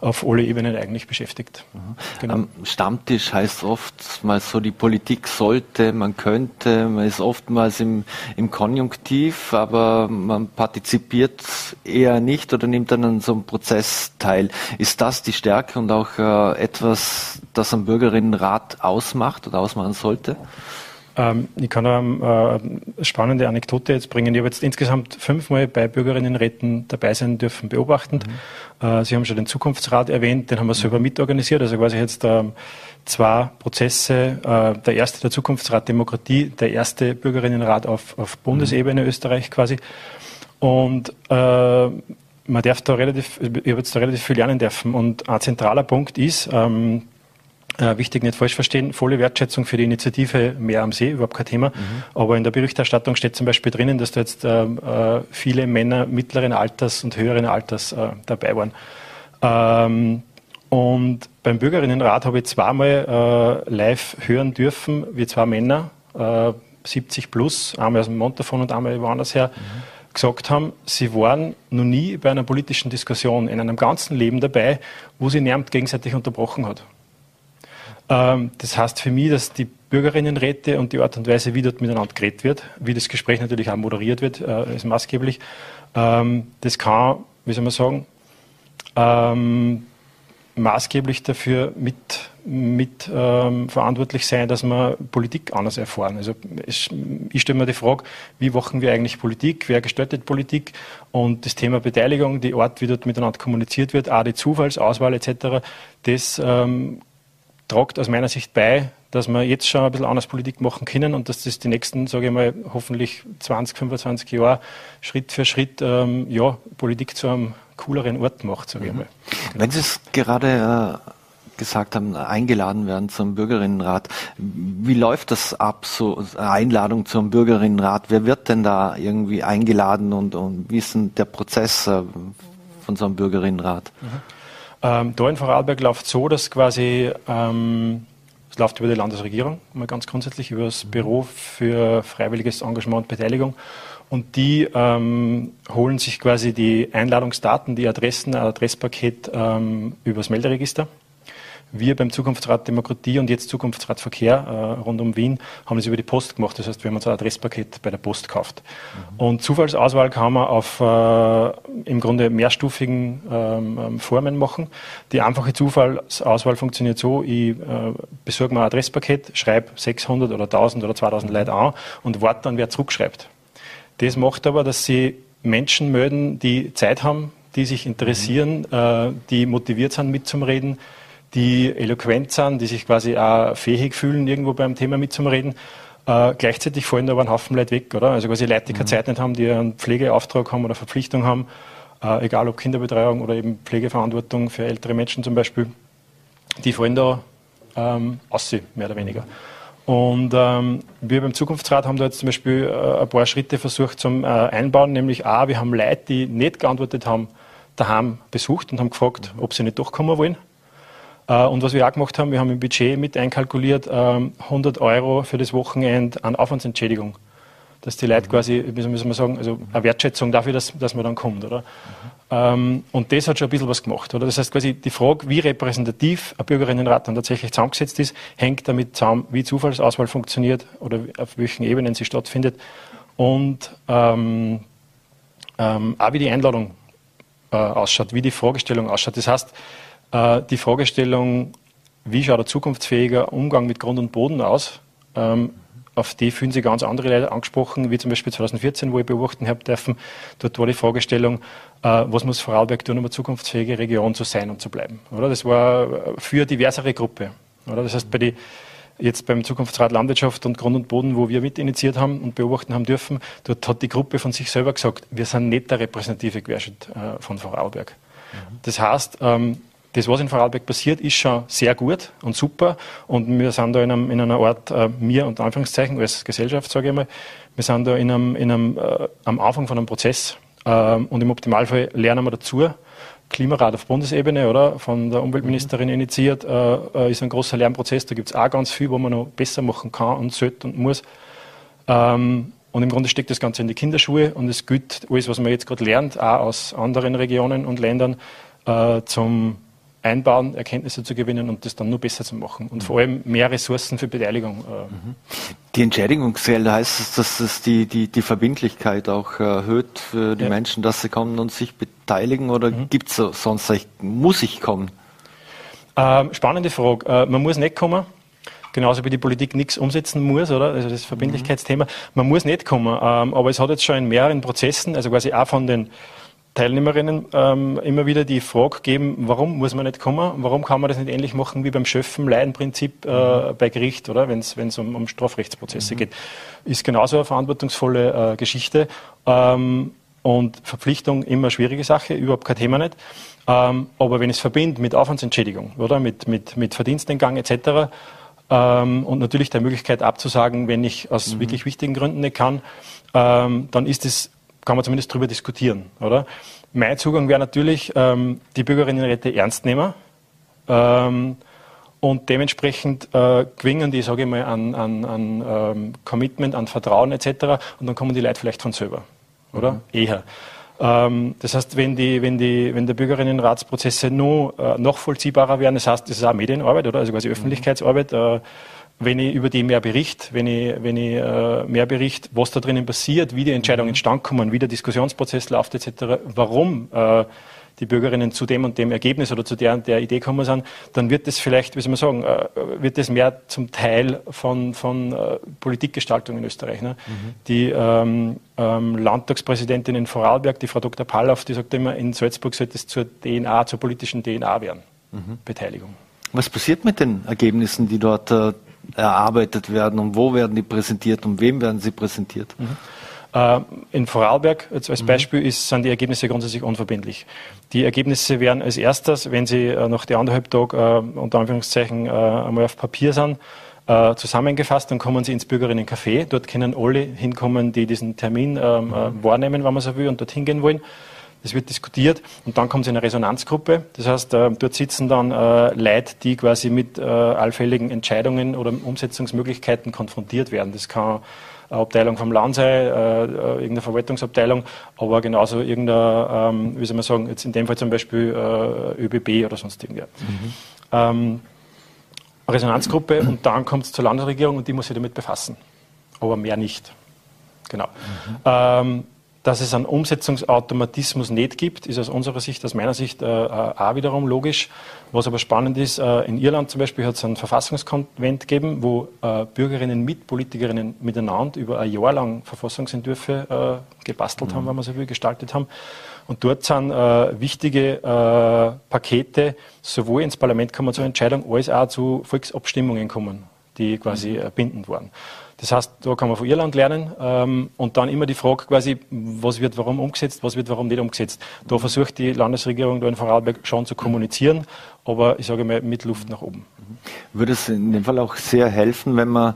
auf alle Ebenen eigentlich beschäftigt. Mhm. Genau. Am Stammtisch heißt oftmals so, die Politik sollte, man könnte, man ist oftmals im, im Konjunktiv, aber man partizipiert eher nicht oder nimmt dann an so einem Prozess teil. Ist das die Stärke und auch äh, etwas, das am Bürgerinnenrat ausmacht oder ausmachen sollte? Ähm, ich kann eine äh, spannende Anekdote jetzt bringen. Ich habe jetzt insgesamt fünfmal bei Bürgerinnenräten dabei sein dürfen, beobachtend. Mhm. Äh, Sie haben schon den Zukunftsrat erwähnt, den haben wir selber mitorganisiert. Also quasi jetzt ähm, zwei Prozesse. Äh, der erste, der Zukunftsrat Demokratie, der erste Bürgerinnenrat auf, auf Bundesebene mhm. Österreich quasi. Und äh, man darf da relativ, ich habe jetzt da relativ viel lernen dürfen. Und ein zentraler Punkt ist, ähm, äh, wichtig, nicht falsch verstehen, volle Wertschätzung für die Initiative Mehr am See, überhaupt kein Thema. Mhm. Aber in der Berichterstattung steht zum Beispiel drinnen, dass da jetzt äh, äh, viele Männer mittleren Alters und höheren Alters äh, dabei waren. Ähm, und beim Bürgerinnenrat habe ich zweimal äh, live hören dürfen, wie zwei Männer, 70 äh, plus, einmal aus dem Montafon und einmal woanders her, mhm. gesagt haben, sie waren noch nie bei einer politischen Diskussion in einem ganzen Leben dabei, wo sie niemand gegenseitig unterbrochen hat. Ähm, das heißt für mich, dass die Bürgerinnenräte und die Art und Weise, wie dort miteinander geredet wird, wie das Gespräch natürlich auch moderiert wird, äh, ist maßgeblich. Ähm, das kann, wie soll man sagen, ähm, maßgeblich dafür mit, mit ähm, verantwortlich sein, dass wir Politik anders erfahren. Also es, ich stelle mir die Frage, wie machen wir eigentlich Politik, wer gestaltet Politik und das Thema Beteiligung, die Art, wie dort miteinander kommuniziert wird, auch die Zufallsauswahl etc., das ähm, tragt aus meiner Sicht bei, dass wir jetzt schon ein bisschen anders Politik machen können und dass das die nächsten, sage ich mal, hoffentlich 20, 25 Jahre Schritt für Schritt ähm, ja, Politik zu einem cooleren Ort macht, sage ich mhm. mal. Genau. Wenn Sie es gerade äh, gesagt haben, eingeladen werden zum Bürgerinnenrat, wie läuft das ab, so Einladung zum Bürgerinnenrat? Wer wird denn da irgendwie eingeladen und, und wie ist denn der Prozess äh, von so einem Bürgerinnenrat? Mhm. Ähm, da in Vorarlberg läuft so, dass quasi ähm, es läuft über die Landesregierung, mal ganz grundsätzlich über das Büro für freiwilliges Engagement und Beteiligung. Und die ähm, holen sich quasi die Einladungsdaten, die Adressen, ein Adresspaket ähm, übers Melderegister. Wir beim Zukunftsrat Demokratie und jetzt Zukunftsrat Verkehr äh, rund um Wien haben das über die Post gemacht. Das heißt, wir haben uns ein Adresspaket bei der Post gekauft. Mhm. Und Zufallsauswahl kann man auf äh, im Grunde mehrstufigen ähm, ähm, Formen machen. Die einfache Zufallsauswahl funktioniert so, ich äh, besorge mir ein Adresspaket, schreibe 600 oder 1000 oder 2000 Leute an und warte dann, wer zurückschreibt. Das macht aber, dass sie Menschen melden, die Zeit haben, die sich interessieren, mhm. äh, die motiviert sind mitzumreden, die eloquent sind, die sich quasi auch fähig fühlen, irgendwo beim Thema mitzumreden. Äh, gleichzeitig fallen da aber ein Haufen Leute weg, oder? Also quasi Leute, die keine mhm. Zeit nicht haben, die einen Pflegeauftrag haben oder Verpflichtung haben, äh, egal ob Kinderbetreuung oder eben Pflegeverantwortung für ältere Menschen zum Beispiel, die fallen da ähm, aus, mehr oder weniger. Und ähm, wir beim Zukunftsrat haben da jetzt zum Beispiel äh, ein paar Schritte versucht zum äh, Einbauen, nämlich A, wir haben Leute, die nicht geantwortet haben, daheim besucht und haben gefragt, ob sie nicht durchkommen wollen. Äh, und was wir auch gemacht haben, wir haben im Budget mit einkalkuliert, 100 ähm, Euro für das Wochenende an Aufwandsentschädigung. Dass die Leute quasi, wie soll man sagen, also eine Wertschätzung dafür, dass, dass man dann kommt, oder? Mhm. Und das hat schon ein bisschen was gemacht, oder? Das heißt quasi die Frage, wie repräsentativ ein Bürgerinnenrat dann tatsächlich zusammengesetzt ist, hängt damit zusammen, wie Zufallsauswahl funktioniert oder auf welchen Ebenen sie stattfindet und ähm, ähm, auch wie die Einladung äh, ausschaut, wie die Fragestellung ausschaut. Das heißt, äh, die Fragestellung, wie schaut ein zukunftsfähiger Umgang mit Grund und Boden aus, ähm, auf die fühlen sich ganz andere Leute angesprochen, wie zum Beispiel 2014, wo ich beobachten habe dürfen. Dort war die Fragestellung, äh, was muss Vorarlberg tun, um eine zukunftsfähige Region zu sein und zu bleiben. Oder? Das war für eine diversere Gruppe. Oder? Das heißt, bei die, jetzt beim Zukunftsrat Landwirtschaft und Grund und Boden, wo wir mit initiiert haben und beobachten haben dürfen, dort hat die Gruppe von sich selber gesagt, wir sind nicht der repräsentative Querschnitt äh, von Vorarlberg. Mhm. Das heißt, ähm, das, was in Vorarlberg passiert, ist schon sehr gut und super. Und wir sind da in, einem, in einer Art, äh, mir unter Anführungszeichen, als Gesellschaft, sage ich mal, wir sind da in einem, in einem, äh, am Anfang von einem Prozess. Äh, und im Optimalfall lernen wir dazu. Klimarat auf Bundesebene, oder? Von der Umweltministerin initiiert, äh, äh, ist ein großer Lernprozess. Da gibt es auch ganz viel, wo man noch besser machen kann und sollte und muss. Ähm, und im Grunde steckt das Ganze in die Kinderschuhe und es gilt alles, was man jetzt gerade lernt, auch aus anderen Regionen und Ländern, äh, zum einbauen, Erkenntnisse zu gewinnen und das dann nur besser zu machen. Und vor allem mehr Ressourcen für Beteiligung. Äh. Die Entschädigungsgelder heißt es, dass es die, die, die Verbindlichkeit auch erhöht für die ja. Menschen, dass sie kommen und sich beteiligen oder mhm. gibt es sonst, muss ich kommen? Ähm, spannende Frage. Äh, man muss nicht kommen genauso wie die Politik nichts umsetzen muss, oder? Also das Verbindlichkeitsthema. Man muss nicht kommen, ähm, aber es hat jetzt schon in mehreren Prozessen, also quasi auch von den Teilnehmerinnen ähm, immer wieder die Frage geben, warum muss man nicht kommen? Warum kann man das nicht ähnlich machen wie beim Schöffen-Leidenprinzip äh, mhm. bei Gericht, oder? Wenn es um, um Strafrechtsprozesse mhm. geht. Ist genauso eine verantwortungsvolle äh, Geschichte. Ähm, und Verpflichtung immer schwierige Sache, überhaupt kein Thema nicht. Ähm, aber wenn es verbindet mit Aufwandsentschädigung, oder? Mit, mit, mit Verdienstentgang etc., ähm, und natürlich der Möglichkeit abzusagen, wenn ich aus mhm. wirklich wichtigen Gründen nicht kann, ähm, dann ist es kann man zumindest darüber diskutieren, oder? Mein Zugang wäre natürlich, ähm, die Bürgerinnenräte ernst nehmen ähm, und dementsprechend äh, gewinnen die, sage ich mal, an, an, an ähm, Commitment, an Vertrauen etc. Und dann kommen die Leute vielleicht von selber, oder? Mhm. Eher. Ähm, das heißt, wenn, die, wenn, die, wenn der Bürgerinnenratsprozesse noch, äh, noch vollziehbarer werden, das heißt, das ist auch Medienarbeit, oder? Also quasi mhm. Öffentlichkeitsarbeit. Äh, wenn ich über die mehr bericht, wenn ich, wenn ich äh, mehr bericht, was da drinnen passiert, wie die Entscheidungen entstanden kommen, wie der Diskussionsprozess läuft etc., warum äh, die Bürgerinnen zu dem und dem Ergebnis oder zu der und der Idee kommen sind, dann wird das vielleicht, wie soll man sagen, äh, wird das mehr zum Teil von, von äh, Politikgestaltung in Österreich. Ne? Mhm. Die ähm, ähm, Landtagspräsidentin in Vorarlberg, die Frau Dr. Pallauf, die sagt immer, in Salzburg sollte es zur DNA, zur politischen DNA werden, mhm. Beteiligung. Was passiert mit den Ergebnissen, die dort äh, erarbeitet werden und wo werden die präsentiert und wem werden sie präsentiert? Mhm. Äh, in Vorarlberg als, mhm. Beispiel ist, sind die Ergebnisse grundsätzlich unverbindlich. Die Ergebnisse werden als erstes, wenn sie äh, nach der anderthalb Tage äh, unter Anführungszeichen einmal auf Papier sind, zusammengefasst, dann kommen sie ins Bürgerinnencafé. Dort können alle hinkommen, die diesen Termin ähm, äh, mhm. wahrnehmen, wenn man so will, und dorthin gehen wollen. Es wird diskutiert und dann kommt es in eine Resonanzgruppe. Das heißt, äh, dort sitzen dann äh, Leute, die quasi mit äh, allfälligen Entscheidungen oder Umsetzungsmöglichkeiten konfrontiert werden. Das kann eine Abteilung vom Land sein, äh, irgendeine Verwaltungsabteilung, aber genauso irgendeine, ähm, wie soll man sagen, jetzt in dem Fall zum Beispiel äh, ÖBB oder sonst irgendwer. Mhm. Ähm, Resonanzgruppe und dann kommt es zur Landesregierung und die muss sich damit befassen. Aber mehr nicht. Genau. Mhm. Ähm, dass es einen Umsetzungsautomatismus nicht gibt, ist aus unserer Sicht, aus meiner Sicht äh, äh, auch wiederum logisch. Was aber spannend ist, äh, in Irland zum Beispiel hat es einen Verfassungskonvent gegeben, wo äh, Bürgerinnen mit Politikerinnen miteinander über ein Jahr lang Verfassungsentwürfe äh, gebastelt mhm. haben, wenn man so will, gestaltet haben. Und dort sind äh, wichtige Pakete sowohl ins Parlament kommen zur Entscheidung als auch zu Volksabstimmungen kommen, die quasi mhm. bindend waren. Das heißt, da kann man von Irland lernen ähm, und dann immer die Frage quasi, was wird warum umgesetzt, was wird warum nicht umgesetzt. Da versucht die Landesregierung da in Vorarlberg schon zu kommunizieren, aber ich sage mal mit Luft nach oben. Würde es in dem Fall auch sehr helfen, wenn man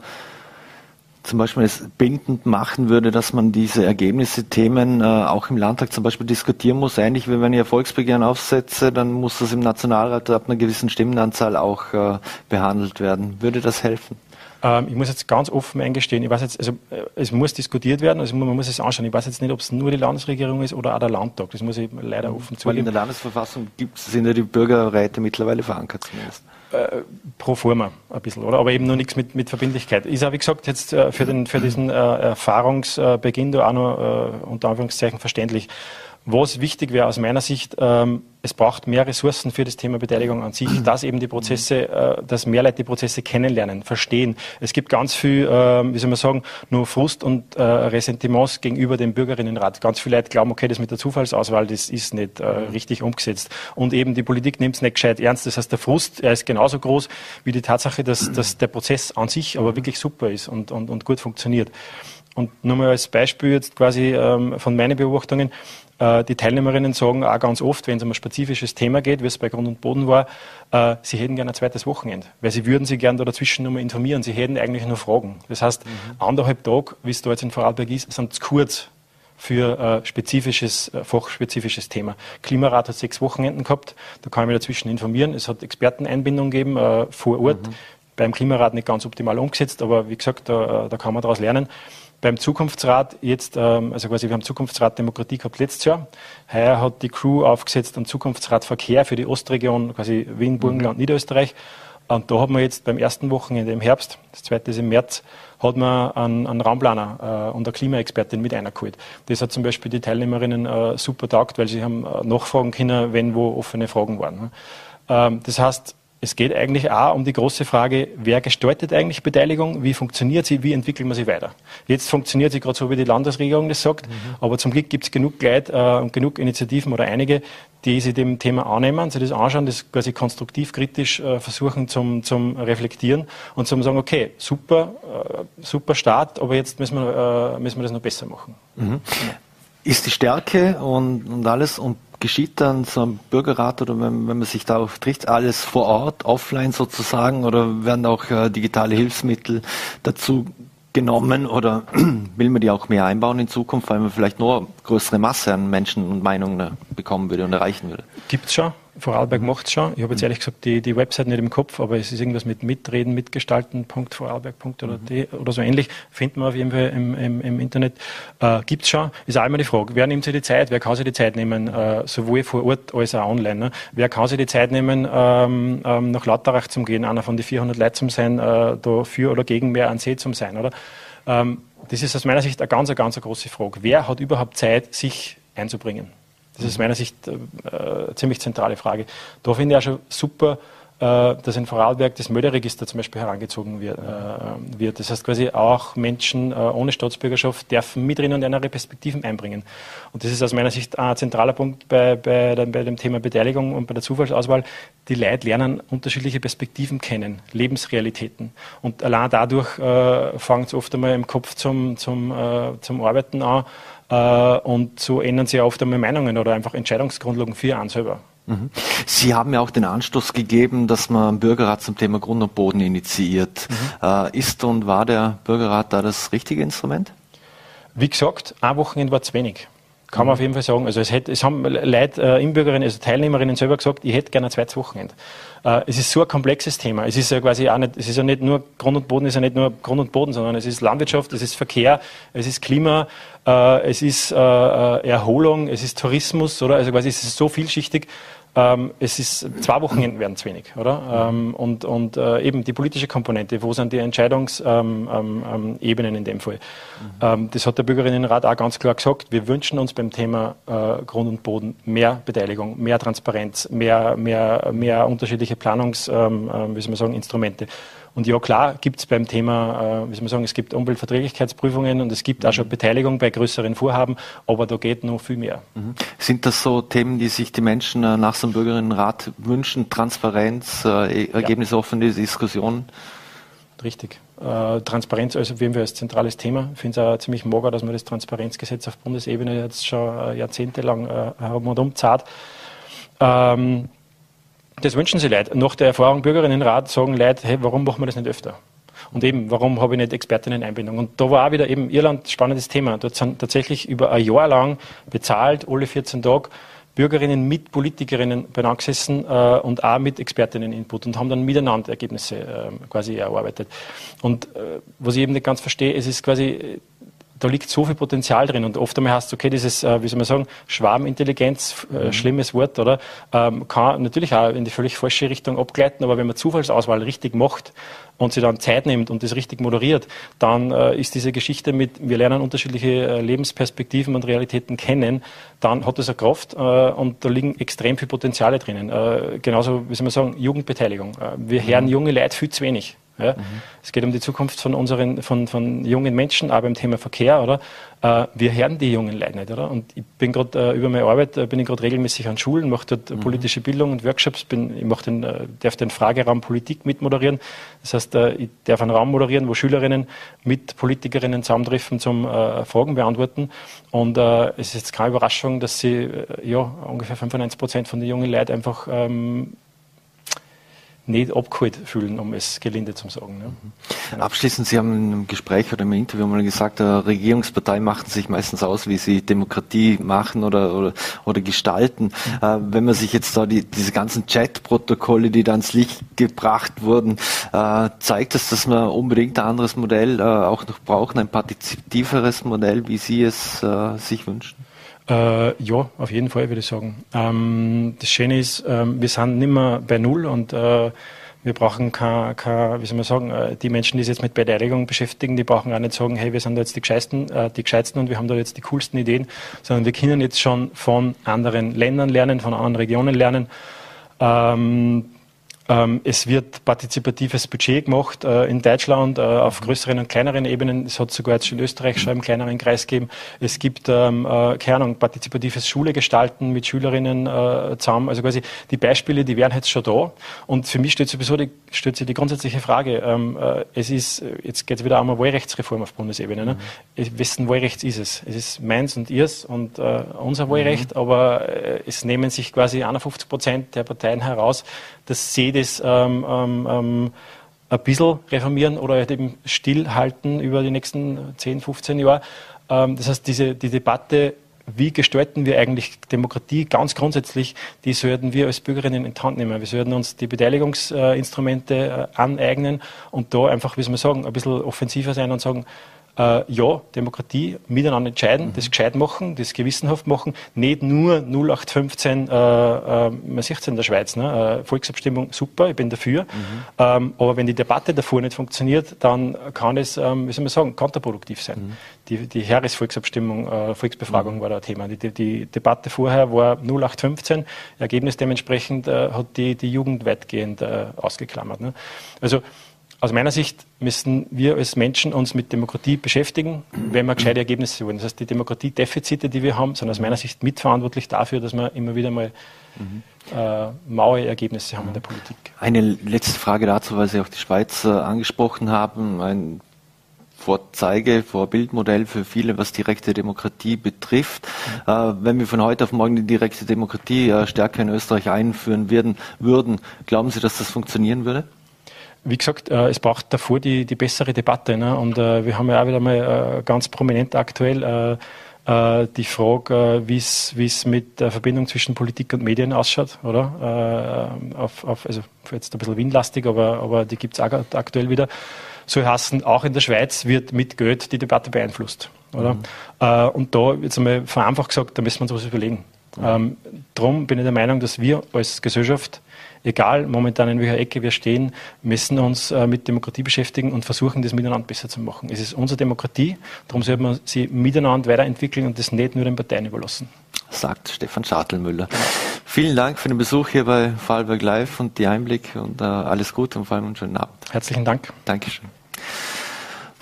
zum Beispiel es bindend machen würde, dass man diese Ergebnisse, Themen äh, auch im Landtag zum Beispiel diskutieren muss. Ähnlich wie wenn ich Erfolgsbegehren aufsetze, dann muss das im Nationalrat ab einer gewissen Stimmenanzahl auch äh, behandelt werden. Würde das helfen? Ähm, ich muss jetzt ganz offen eingestehen, ich weiß jetzt, also äh, es muss diskutiert werden, also man muss es anschauen. Ich weiß jetzt nicht, ob es nur die Landesregierung ist oder auch der Landtag. Das muss ich leider offen zugeben. Weil in der Landesverfassung gibt, sind ja die Bürgerräte mittlerweile verankert zumindest. Äh, pro forma ein bisschen, oder? Aber eben noch nichts mit, mit Verbindlichkeit. Ist auch, wie gesagt, jetzt äh, für, den, für diesen äh, Erfahrungsbeginn da auch noch unter Anführungszeichen verständlich. Was wichtig wäre aus meiner Sicht, ähm, es braucht mehr Ressourcen für das Thema Beteiligung an sich, dass eben die Prozesse, äh, dass mehr Leute die Prozesse kennenlernen, verstehen. Es gibt ganz viel, äh, wie soll man sagen, nur Frust und äh, Ressentiments gegenüber dem Bürgerinnenrat. Ganz viele Leute glauben, okay, das mit der Zufallsauswahl, das ist nicht äh, richtig umgesetzt. Und eben die Politik nimmt es nicht gescheit ernst. Das heißt, der Frust, er ist genauso groß wie die Tatsache, dass, dass der Prozess an sich aber wirklich super ist und, und, und gut funktioniert. Und nur mal als Beispiel jetzt quasi ähm, von meinen Beobachtungen, äh, die Teilnehmerinnen sagen auch ganz oft, wenn es um ein spezifisches Thema geht, wie es bei Grund und Boden war, äh, sie hätten gerne ein zweites Wochenende, weil sie würden sich gerne da dazwischen nochmal informieren. Sie hätten eigentlich nur Fragen. Das heißt, mhm. anderthalb Tage, wie es da jetzt in Vorarlberg ist, sind zu kurz für äh, spezifisches, äh, fachspezifisches Thema. Klimarat hat sechs Wochenenden gehabt, da kann ich mich dazwischen informieren. Es hat Experteneinbindung gegeben äh, vor Ort. Mhm. Beim Klimarat nicht ganz optimal umgesetzt, aber wie gesagt, da, da kann man daraus lernen beim Zukunftsrat jetzt, ähm, also quasi wir haben Zukunftsrat Demokratie gehabt letztes Jahr. Heuer hat die Crew aufgesetzt einen Zukunftsrat Verkehr für die Ostregion, quasi Wien, Burgenland, mhm. Niederösterreich. Und da hat man jetzt beim ersten Wochenende im Herbst, das zweite ist im März, hat man einen, einen Raumplaner äh, und eine Klimaexpertin mit eingeholt. Das hat zum Beispiel die Teilnehmerinnen äh, super taugt, weil sie haben äh, nachfragen können, wenn wo offene Fragen waren. Ne? Ähm, das heißt, es geht eigentlich auch um die große Frage, wer gestaltet eigentlich Beteiligung, wie funktioniert sie, wie entwickelt man sie weiter. Jetzt funktioniert sie gerade so, wie die Landesregierung das sagt, mhm. aber zum Glück gibt es genug Leute äh, und genug Initiativen oder einige, die sich dem Thema annehmen, sich das anschauen, das quasi konstruktiv, kritisch äh, versuchen zum, zum Reflektieren und zum sagen, okay, super, äh, super Start, aber jetzt müssen wir, äh, müssen wir das noch besser machen. Mhm. Ist die Stärke und, und alles und geschieht dann so ein Bürgerrat oder wenn, wenn man sich darauf trifft, alles vor Ort, offline sozusagen oder werden auch äh, digitale Hilfsmittel dazu genommen oder will man die auch mehr einbauen in Zukunft, weil man vielleicht nur größere Masse an Menschen und Meinungen bekommen würde und erreichen würde? Gibt es schon. Vorarlberg macht es schon. Ich habe jetzt ehrlich gesagt die, die Website nicht im Kopf, aber es ist irgendwas mit mitreden, mitgestalten.vorarlberg. Oder, mhm. oder so ähnlich. Finden wir auf jeden Fall im, im, im Internet. Äh, Gibt es schon. Ist auch immer die Frage, wer nimmt sich die Zeit, wer kann sich die Zeit nehmen, äh, sowohl vor Ort als auch online. Ne? Wer kann sich die Zeit nehmen, ähm, ähm, nach Lauterach zu gehen, einer von den 400 Leuten zu sein, äh, da für oder gegen mehr an See zu sein, oder? Ähm, das ist aus meiner Sicht eine ganz, eine ganz eine große Frage. Wer hat überhaupt Zeit, sich einzubringen? Das ist aus meiner Sicht äh, eine ziemlich zentrale Frage. Da finde ich auch schon super, äh, dass in Vorarlberg das Melderegister zum Beispiel herangezogen wird. Äh, wird. Das heißt quasi auch Menschen ohne Staatsbürgerschaft dürfen mitreden und andere Perspektiven einbringen. Und das ist aus meiner Sicht ein zentraler Punkt bei, bei, bei dem Thema Beteiligung und bei der Zufallsauswahl. Die Leute lernen unterschiedliche Perspektiven kennen, Lebensrealitäten. Und allein dadurch äh, fängt es oft einmal im Kopf zum, zum, äh, zum Arbeiten an äh, und so ändern sich oft einmal Meinungen oder einfach Entscheidungsgrundlagen für einen selber. Mhm. Sie haben ja auch den Anstoß gegeben, dass man einen Bürgerrat zum Thema Grund und Boden initiiert. Mhm. Äh, ist und war der Bürgerrat da das richtige Instrument? Wie gesagt, ein Wochenende war zu wenig. Kann man auf jeden Fall sagen. Also es, hätte, es haben Leute, äh, Inbürgerinnen, also Teilnehmerinnen selber gesagt, ich hätte gerne ein zweites Wochenende. Äh, es ist so ein komplexes Thema. Es ist ja quasi auch nicht, es ist ja nicht nur Grund und Boden, ist ja nicht nur Grund und Boden, sondern es ist Landwirtschaft, es ist Verkehr, es ist Klima, äh, es ist äh, äh Erholung, es ist Tourismus, oder? Also quasi es ist so vielschichtig. ähm, es ist zwei Wochenenden werden zu wenig, oder? Ähm, und und äh, eben die politische Komponente, wo sind die Entscheidungsebenen ähm, ähm, ähm in dem Fall? Mhm. das hat der Bürgerinnenrat auch ganz klar gesagt. Wir wünschen uns beim Thema äh, Grund und Boden mehr Beteiligung, mehr Transparenz, mehr mehr mehr unterschiedliche Planungs, ähm, wie soll man sagen, Instrumente. Und ja, klar gibt es beim Thema, äh, wie soll man sagen, es gibt Umweltverträglichkeitsprüfungen und es gibt auch schon mhm. Beteiligung bei größeren Vorhaben, aber da geht noch viel mehr. Mhm. Sind das so Themen, die sich die Menschen äh, nach so einem Bürgerinnenrat wünschen? Transparenz, äh, e-, ergebnisoffene ja. Diskussionen? Richtig. Äh, Transparenz also wir als zentrales Thema. Ich finde es auch ziemlich mager, dass man das Transparenzgesetz auf Bundesebene jetzt schon äh, jahrzehntelang äh, herum und um zahlt. Ähm, das wünschen sie Leute. Nach der Erfahrung Bürgerinnenrat sagen Leute, hey, warum machen wir das nicht öfter? Und eben, warum habe ich nicht Expertinnen-Einbindung? Und da war auch wieder eben Irland spannendes Thema. Dort sind tatsächlich über ein Jahr lang bezahlt, alle 14 Tage, Bürgerinnen mit Politikerinnen beieinander gesessen äh, und auch mit Expertinnen-Input und haben dann miteinander Ergebnisse äh, quasi erarbeitet. Und äh, was ich eben nicht ganz verstehe, es ist quasi da liegt so viel Potenzial drin. Und oft einmal hast du, okay, dieses, äh, wie soll man sagen, Schwarmintelligenz, äh, mhm. schlimmes Wort, oder? Ähm, kann natürlich auch in die völlig falsche Richtung abgleiten, aber wenn man Zufallsauswahl richtig macht und sich dann Zeit nimmt und das richtig moderiert, dann äh, ist diese Geschichte mit, wir lernen unterschiedliche äh, Lebensperspektiven und Realitäten kennen, dann hat das eine Kraft äh, und da liegen extrem viel Potenziale drinnen. Äh, genauso, wie soll man sagen, Jugendbeteiligung. wir hören mhm. junge Leute viel zu wenig. Ja? Mhm. Es geht um die Zukunft von unseren, von, von jungen Menschen, auch beim Thema Verkehr, oder? Äh, wir hören die jungen Leute nicht, oder? Und ich bin gerade äh, über meine Arbeit, äh, bin ich gerade regelmäßig an Schulen, mache dort mhm. politische Bildung und Workshops, bin, ich mach den, äh, darf den Frageraum Politik mitmoderieren. Das heißt, äh, ich darf einen Raum moderieren, wo Schülerinnen mit Politikerinnen zusammentreffen zum äh, Fragen beantworten. Und es ist jetzt keine Überraschung, dass sie ja ungefähr 95 Prozent von den jungen Leuten einfach ähm, nicht abgeholt fühlen, um es gelinde zu sagen. Ne? Mhm. Abschließend, Sie haben in einem Gespräch oder im Interview mal gesagt, Regierungsparteien machen sich meistens aus, wie sie Demokratie machen oder, oder, oder gestalten. Mhm. Äh, wenn man sich jetzt da die, diese ganzen Chat-Protokolle, die da ans Licht gebracht wurden, äh, zeigt das, dass man unbedingt ein anderes Modell äh, auch noch brauchen, ein partizipativeres Modell, wie Sie es äh, sich wünschen? Äh, ja, auf jeden Fall würde ich sagen. Ähm, das Schöne ist, ähm, wir sind nicht mehr bei Null und äh, wir brauchen kein, kein, wie soll man sagen, äh, die Menschen, die sich jetzt mit Beteiligung beschäftigen, die brauchen auch nicht sagen, hey, wir sind da jetzt die gescheitsten, äh, die gescheitsten und wir haben da jetzt die coolsten Ideen, sondern wir können jetzt schon von anderen Ländern lernen, von anderen Regionen lernen. Ähm, es wird partizipatives Budget gemacht äh, in Deutschland äh, auf größeren und kleineren Ebenen. Es hat sogar jetzt in Österreich schon einen kleineren Kreis gegeben. Es gibt, ähm, äh, keine Ahnung, partizipatives Schule gestalten mit Schülerinnen äh, zusammen. Also quasi die Beispiele, die wären jetzt schon da. Und für mich steht sowieso die, steht sich die grundsätzliche Frage. Ähm, äh, es ist, jetzt geht es wieder um eine Wahlrechtsreform auf Bundesebene. Ne? Mhm. Wessen Wahlrecht ist es? Es ist meins und ihrs und unser Wahlrecht, mhm. aber es nehmen sich quasi 51 Prozent der Parteien heraus, dass sie das ähm, ähm, ähm, ein bisschen reformieren oder halt eben stillhalten über die nächsten 10, 15 Jahre. Ähm, das heißt, diese, die Debatte, wie gestalten wir eigentlich Demokratie ganz grundsätzlich, die sollten wir als Bürgerinnen in die Hand nehmen. Wir sollten uns die Beteiligungsinstrumente äh, aneignen und da einfach, wie soll man sagen, ein bisschen offensiver sein und sagen, äh, ja, Demokratie, miteinander entscheiden, mhm. das gescheit machen, das gewissenhaft machen, nicht nur 0815, äh, äh, man sieht es in der Schweiz, ne? äh, Volksabstimmung, super, ich bin dafür, mhm. ähm, aber wenn die Debatte davor nicht funktioniert, dann kann es, ähm, wie soll man sagen, kontraproduktiv sein. Mhm. Die, die Heeresvolksabstimmung, äh, Volksbefragung mhm. war da ein Thema. Die, die, die, Debatte vorher war 0815, Ergebnis dementsprechend äh, hat die, die Jugend weitgehend ausgeklammert. Ne? Also aus meiner Sicht müssen wir als Menschen uns mit Demokratie beschäftigen, wenn wir gescheite Ergebnisse wollen. Das heißt, die Demokratiedefizite, die wir haben, sind aus meiner Sicht mitverantwortlich dafür, dass wir immer wieder mal äh, maue Ergebnisse haben in der Politik. Eine letzte Frage dazu, weil Sie auch die Schweiz äh, angesprochen haben. Ein Vorzeige, Vorbildmodell für viele, was direkte Demokratie betrifft. Mhm. Äh, wenn wir von heute auf morgen die direkte Demokratie äh, stärker in Österreich einführen würden, würden, glauben Sie, dass das funktionieren würde? Wie gesagt, äh, es braucht davor die, die bessere Debatte. Ne? Und äh, wir haben ja auch wieder mal äh, ganz prominent aktuell äh, äh, die Frage, wie es mit der Verbindung zwischen Politik und Medien ausschaut, oder? auf, auf, also jetzt ein bisschen windlastig, aber, aber die gibt es auch aktuell wieder. So heißen, auch in der Schweiz wird mit Geld die Debatte beeinflusst, oder? Mhm. und da, jetzt einmal vereinfacht gesagt, da müssen wir uns was überlegen. Ähm, darum bin ich der Meinung, dass wir als Gesellschaft egal momentan in welcher Ecke wir stehen, müssen uns äh, mit Demokratie beschäftigen und versuchen, das miteinander besser zu machen. Es ist unsere Demokratie, darum sollte man sie miteinander weiterentwickeln und das nicht nur den Parteien überlassen. Sagt Stefan Schartelmüller. Vielen Dank für den Besuch hier bei Vorarlberg Live und die Einblicke und äh, alles Gute und vor allem einen schönen Abend. Herzlichen Dank. Dankeschön.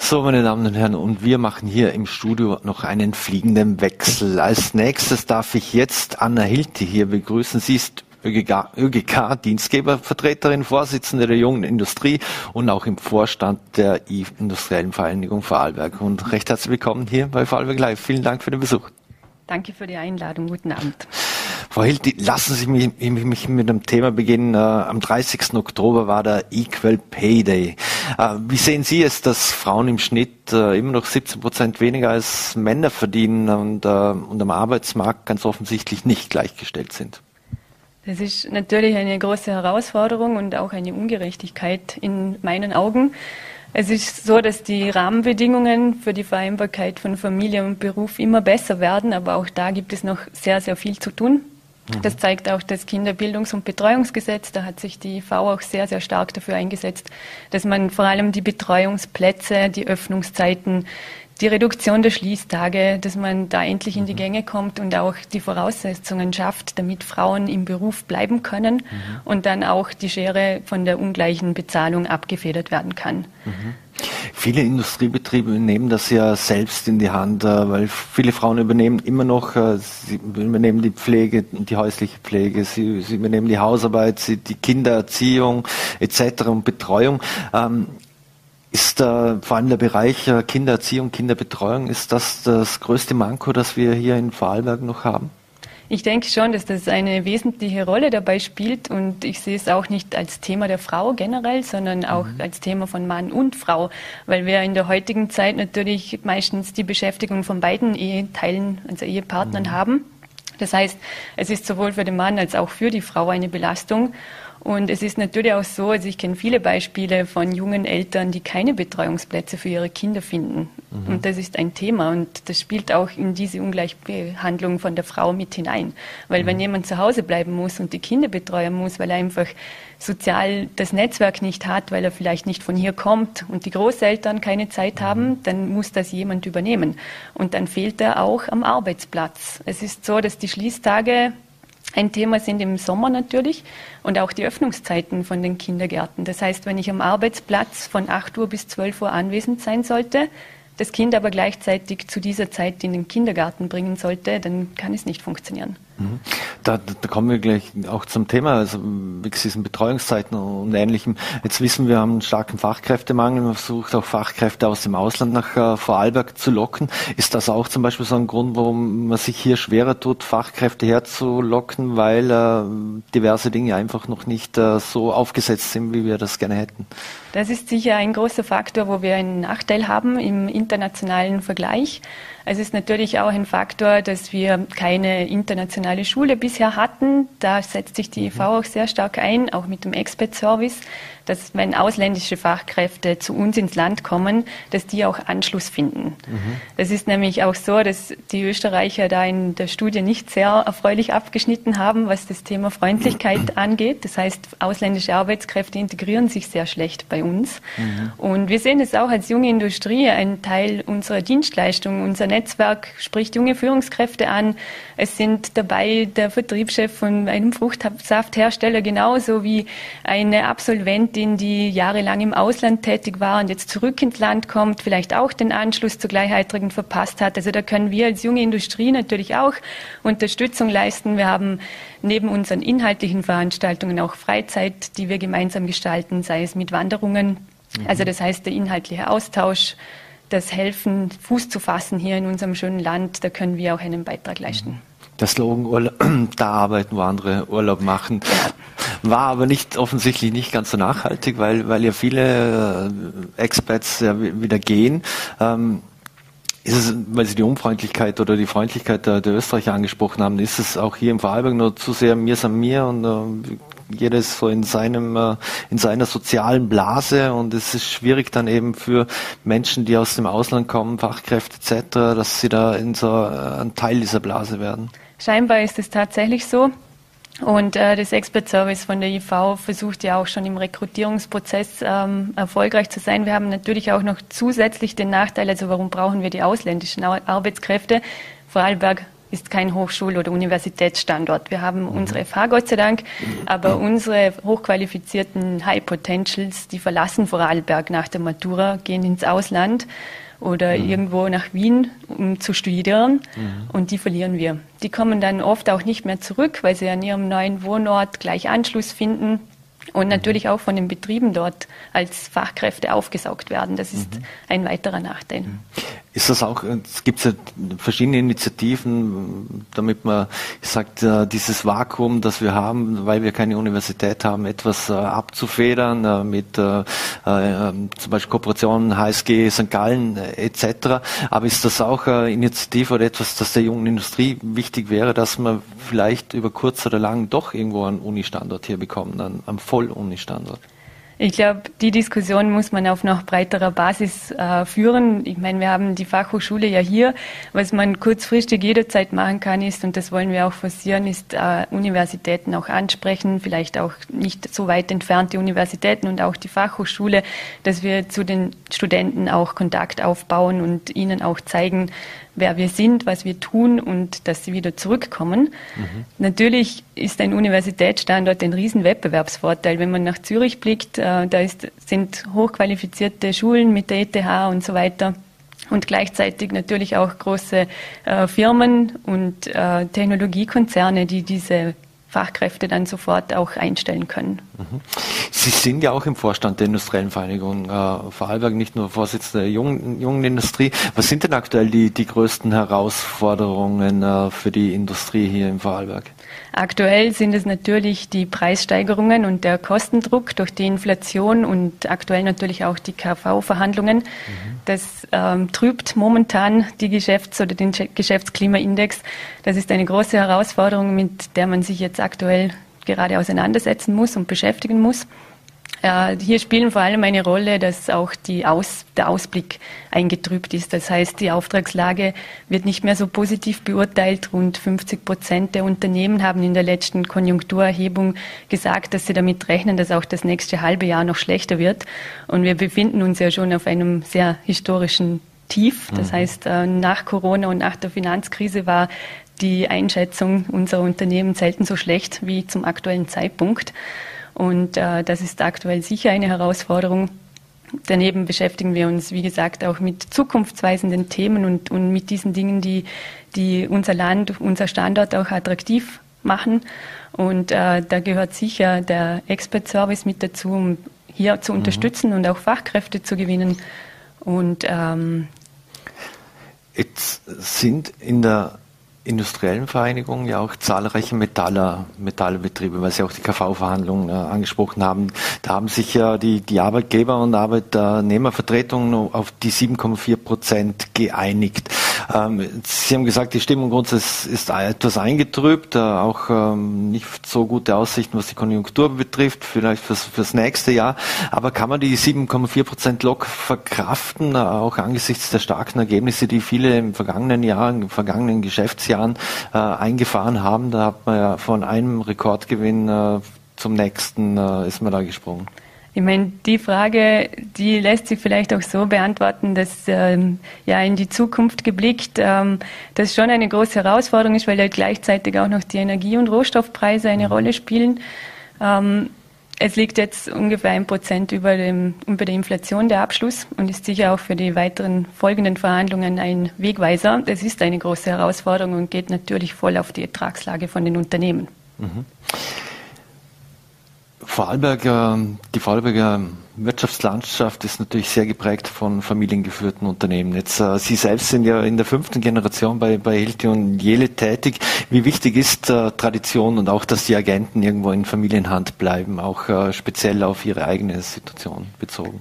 So, meine Damen und Herren, und wir machen hier im Studio noch einen fliegenden Wechsel. Als nächstes darf ich jetzt Anna Hilti hier begrüßen. Sie ist ÖGK, ÖGK Dienstgebervertreterin, Vorsitzende der jungen Industrie und auch im Vorstand der Industriellen Vereinigung Vorarlberg. Und recht herzlich willkommen hier bei Vorarlberg Live. Vielen Dank für den Besuch. Danke für die Einladung. Guten Abend. Frau Hilti, lassen Sie mich, mich mit einem Thema beginnen. Äh, am 30. Oktober war der Equal Pay Day. Äh, wie sehen Sie es, dass Frauen im Schnitt äh, immer noch 17 Prozent weniger als Männer verdienen und, und am Arbeitsmarkt ganz offensichtlich nicht gleichgestellt sind? Das ist natürlich eine große Herausforderung und auch eine Ungerechtigkeit in meinen Augen. Es ist so, dass die Rahmenbedingungen für die Vereinbarkeit von Familie und Beruf immer besser werden, aber auch da gibt es noch sehr, sehr viel zu tun. Mhm. Das zeigt auch das Kinderbildungs- und Betreuungsgesetz. Da hat sich die V auch sehr, sehr stark dafür eingesetzt, dass man vor allem die Betreuungsplätze, die Öffnungszeiten, die Reduktion der Schließtage, dass man da endlich in die mhm. Gänge kommt und auch die Voraussetzungen schafft, damit Frauen im Beruf bleiben können mhm. und dann auch die Schere von der ungleichen Bezahlung abgefedert werden kann. Mhm. Viele Industriebetriebe nehmen das ja selbst in die Hand, äh, weil viele Frauen übernehmen immer noch, äh, sie übernehmen die Pflege, die häusliche Pflege, sie, sie übernehmen die Hausarbeit, sie, die Kindererziehung etc. und Betreuung. Ähm, ist äh, vor allem der Bereich äh, Kindererziehung, Kinderbetreuung, ist das das größte Manko, das wir hier in Vorarlberg noch haben? Ich denke schon, dass das eine wesentliche Rolle dabei spielt und ich sehe es auch nicht als Thema der Frau generell, sondern auch mhm. als Thema von Mann und Frau, weil wir in der heutigen Zeit natürlich meistens die Beschäftigung von beiden Eheteilen, also Ehepartnern mhm. haben. Das heißt, es ist sowohl für den Mann als auch für die Frau eine Belastung. Und es ist natürlich auch so, also ich kenne viele Beispiele von jungen Eltern, die keine Betreuungsplätze für ihre Kinder finden. Mhm. Und das ist ein Thema und das spielt auch in diese Ungleichbehandlung von der Frau mit hinein. Weil mhm. wenn jemand zu Hause bleiben muss und die Kinder betreuen muss, weil er einfach sozial das Netzwerk nicht hat, weil er vielleicht nicht von hier kommt und die Großeltern keine Zeit mhm. haben, dann muss das jemand übernehmen. Und dann fehlt er auch am Arbeitsplatz. Es ist so, dass die Schließtage ein Thema sind im Sommer natürlich und auch die Öffnungszeiten von den Kindergärten. Das heißt, wenn ich am Arbeitsplatz von 8 Uhr bis 12 Uhr anwesend sein sollte, das Kind aber gleichzeitig zu dieser Zeit in den Kindergarten bringen sollte, dann kann es nicht funktionieren. Da, da kommen wir gleich auch zum Thema, also wie diesen Betreuungszeiten und Ähnlichem. Jetzt wissen wir, haben einen starken Fachkräftemangel. Man versucht auch Fachkräfte aus dem Ausland nach äh, Vorarlberg zu locken. Ist das auch zum Beispiel so ein Grund, warum man sich hier schwerer tut, Fachkräfte herzulocken, weil äh, diverse Dinge einfach noch nicht äh, so aufgesetzt sind, wie wir das gerne hätten? Das ist sicher ein großer Faktor, wo wir einen Nachteil haben im internationalen Vergleich. Es ist natürlich auch ein Faktor, dass wir keine internationale Schule bisher hatten. Da setzt sich die EV auch sehr stark ein, auch mit dem Expert-Service dass wenn ausländische Fachkräfte zu uns ins Land kommen, dass die auch Anschluss finden. Mhm. Das ist nämlich auch so, dass die Österreicher da in der Studie nicht sehr erfreulich abgeschnitten haben, was das Thema Freundlichkeit angeht. Das heißt, ausländische Arbeitskräfte integrieren sich sehr schlecht bei uns. Mhm. Und wir sehen es auch als junge Industrie, ein Teil unserer Dienstleistung. Unser Netzwerk spricht junge Führungskräfte an. Es sind dabei der Vertriebschef von einem Fruchtsafthersteller genauso wie eine Absolventin Studentin, die jahrelang im Ausland tätig war und jetzt zurück ins Land kommt, vielleicht auch den Anschluss zur Gleichaltrigen verpasst hat. Also da können wir als junge Industrie natürlich auch Unterstützung leisten. Wir haben neben unseren inhaltlichen Veranstaltungen auch Freizeit, die wir gemeinsam gestalten, sei es mit Wanderungen. Mhm. Also das heißt der inhaltliche Austausch, das Helfen, Fuß zu fassen hier in unserem schönen Land, da können wir auch einen Beitrag leisten. Mhm der Slogan da arbeiten, wo andere Urlaub machen. War aber nicht offensichtlich nicht ganz so nachhaltig, weil, weil ja viele äh, Experts ja wieder gehen. Ähm, Ist es, weil Sie die Unfreundlichkeit oder die Freundlichkeit der, der Österreicher angesprochen haben, ist es auch hier im Vorarlberg nur zu sehr mir san mir und äh, jeder ist so in seinem, äh, in seiner sozialen Blase und es ist schwierig dann eben für Menschen, die aus dem Ausland kommen, Fachkräfte etc., dass sie da in so äh, ein Teil dieser Blase werden. Scheinbar ist es tatsächlich so. Und äh, das Expert Service von der IV versucht ja auch schon im Rekrutierungsprozess ähm, erfolgreich zu sein. Wir haben natürlich auch noch zusätzlich den Nachteil, also warum brauchen wir die ausländischen Arbeitskräfte? Vorarlberg ist kein Hochschul- oder Universitätsstandort. Wir haben mhm. unsere FH, Gott sei Dank, aber unsere hochqualifizierten High Potentials, die verlassen Vorarlberg nach der Matura, gehen ins Ausland oder mhm. irgendwo nach Wien, um zu studieren mhm. und die verlieren wir. Die kommen dann oft auch nicht mehr zurück, weil sie an ihrem neuen Wohnort gleich Anschluss finden und mhm. natürlich auch von den Betrieben dort als Fachkräfte aufgesaugt werden. Das ist mhm. ein weiterer Nachteil. Ist das auch, es gibt ja verschiedene Initiativen, damit man sagt, dieses Vakuum, das wir haben, weil wir keine Universität haben, etwas äh, abzufedern äh, mit äh, zum Beispiel Kooperationen HSG, St. Gallen etc. Aber ist das auch eine Initiative oder etwas, das der jungen Industrie wichtig wäre, dass man vielleicht über kurz oder lang doch irgendwo einen Uni-Standort hier bekommt, einen, einen Voll-Uni-Standort? Ich glaube, die Diskussion muss man auf noch breiterer Basis äh, führen. Ich meine, wir haben die Fachhochschule ja hier. Was man kurzfristig jederzeit machen kann, ist, und das wollen wir auch forcieren, ist äh, Universitäten auch ansprechen, vielleicht auch nicht so weit entfernte Universitäten und auch die Fachhochschule, dass wir zu den Studenten auch Kontakt aufbauen und ihnen auch zeigen, wer wir sind, was wir tun und dass sie wieder zurückkommen. Mhm. Natürlich ist ein Universitätsstandort ein Riesenwettbewerbsvorteil. Wenn man nach Zürich blickt, äh, da ist, sind hochqualifizierte Schulen mit der ETH und so weiter und gleichzeitig natürlich auch große äh, Firmen und äh, Technologiekonzerne, die diese Fachkräfte dann sofort auch einstellen können. Mhm. Sie sind ja auch im Vorstand der Industriellen Vereinigung äh, Vorarlberg, nicht nur Vorsitzender der jungen, jungen Industrie. Was sind denn aktuell die, die größten Herausforderungen äh, für die Industrie hier im Vorarlberg? Aktuell sind es natürlich die Preissteigerungen und der Kostendruck durch die Inflation und aktuell natürlich auch die KV-Verhandlungen. Mhm. Das ähm, trübt momentan die Geschäfts- oder den Geschäftsklimaindex. Das ist eine große Herausforderung, mit der man sich jetzt aktuell gerade auseinandersetzen muss und beschäftigen muss. Äh, hier spielen vor allem eine Rolle, dass auch Aus, der Ausblick eingetrübt ist. Das heißt, die Auftragslage wird nicht mehr so positiv beurteilt. Rund 50 Prozent der Unternehmen haben in der letzten Konjunkturerhebung gesagt, dass sie damit rechnen, dass auch das nächste halbe Jahr noch schlechter wird. Und wir befinden uns ja schon auf einem sehr historischen Tief. Das mhm. heißt, äh, nach Corona und nach der Finanzkrise war die Einschätzung unserer Unternehmen selten so schlecht wie zum aktuellen Zeitpunkt. Und äh, das ist aktuell sicher eine Herausforderung. Daneben beschäftigen wir uns, wie gesagt, auch mit zukunftsweisenden Themen und, und mit diesen Dingen, die, die unser Land, unser Standort auch attraktiv machen. Und äh, da gehört sicher der Expert-Service mit dazu, um hier zu mhm. unterstützen und auch Fachkräfte zu gewinnen. Und ähm, Jetzt sind in der industriellen Vereinigungen ja auch zahlreiche Metaller, Metallbetriebe, weil Sie auch die KV-Verhandlungen äh, angesprochen haben. Da haben sich ja die, die Arbeitgeber- und Arbeitnehmervertretungen auf die 7,4 Prozent geeinigt. Ähm, Sie haben gesagt, die Stimmung grundsätzlich ist etwas eingetrübt, äh, auch ähm, nicht so gute Aussichten, was die Konjunktur betrifft, vielleicht fürs, fürs nächste Jahr. Aber kann man die 7,4 Prozent Lok verkraften, äh, auch angesichts der starken Ergebnisse, die viele im vergangenen Jahr, im vergangenen Geschäftsjahr Jahren äh, eingefahren haben. Da hat man ja von einem Rekordgewinn äh, zum nächsten äh, ist man da gesprungen. Ich meine, die Frage, die lässt sich vielleicht auch so beantworten, dass ähm, ja in die Zukunft geblickt, ähm, das schon eine große Herausforderung ist, weil ja gleichzeitig auch noch die Energie- und Rohstoffpreise eine mhm. Rolle spielen. Ähm, es liegt jetzt ungefähr ein Prozent über, dem, über der Inflation der Abschluss und ist sicher auch für die weiteren folgenden Verhandlungen ein Wegweiser. Es ist eine große Herausforderung und geht natürlich voll auf die Ertragslage von den Unternehmen. Mhm. Vorarlberg, die Vorarlberger Wirtschaftslandschaft ist natürlich sehr geprägt von familiengeführten Unternehmen. Jetzt, äh, Sie selbst sind ja in der fünften Generation bei, bei Hilti und Jele tätig. Wie wichtig ist äh, Tradition und auch, dass die Agenten irgendwo in Familienhand bleiben, auch äh, speziell auf ihre eigene Situation bezogen?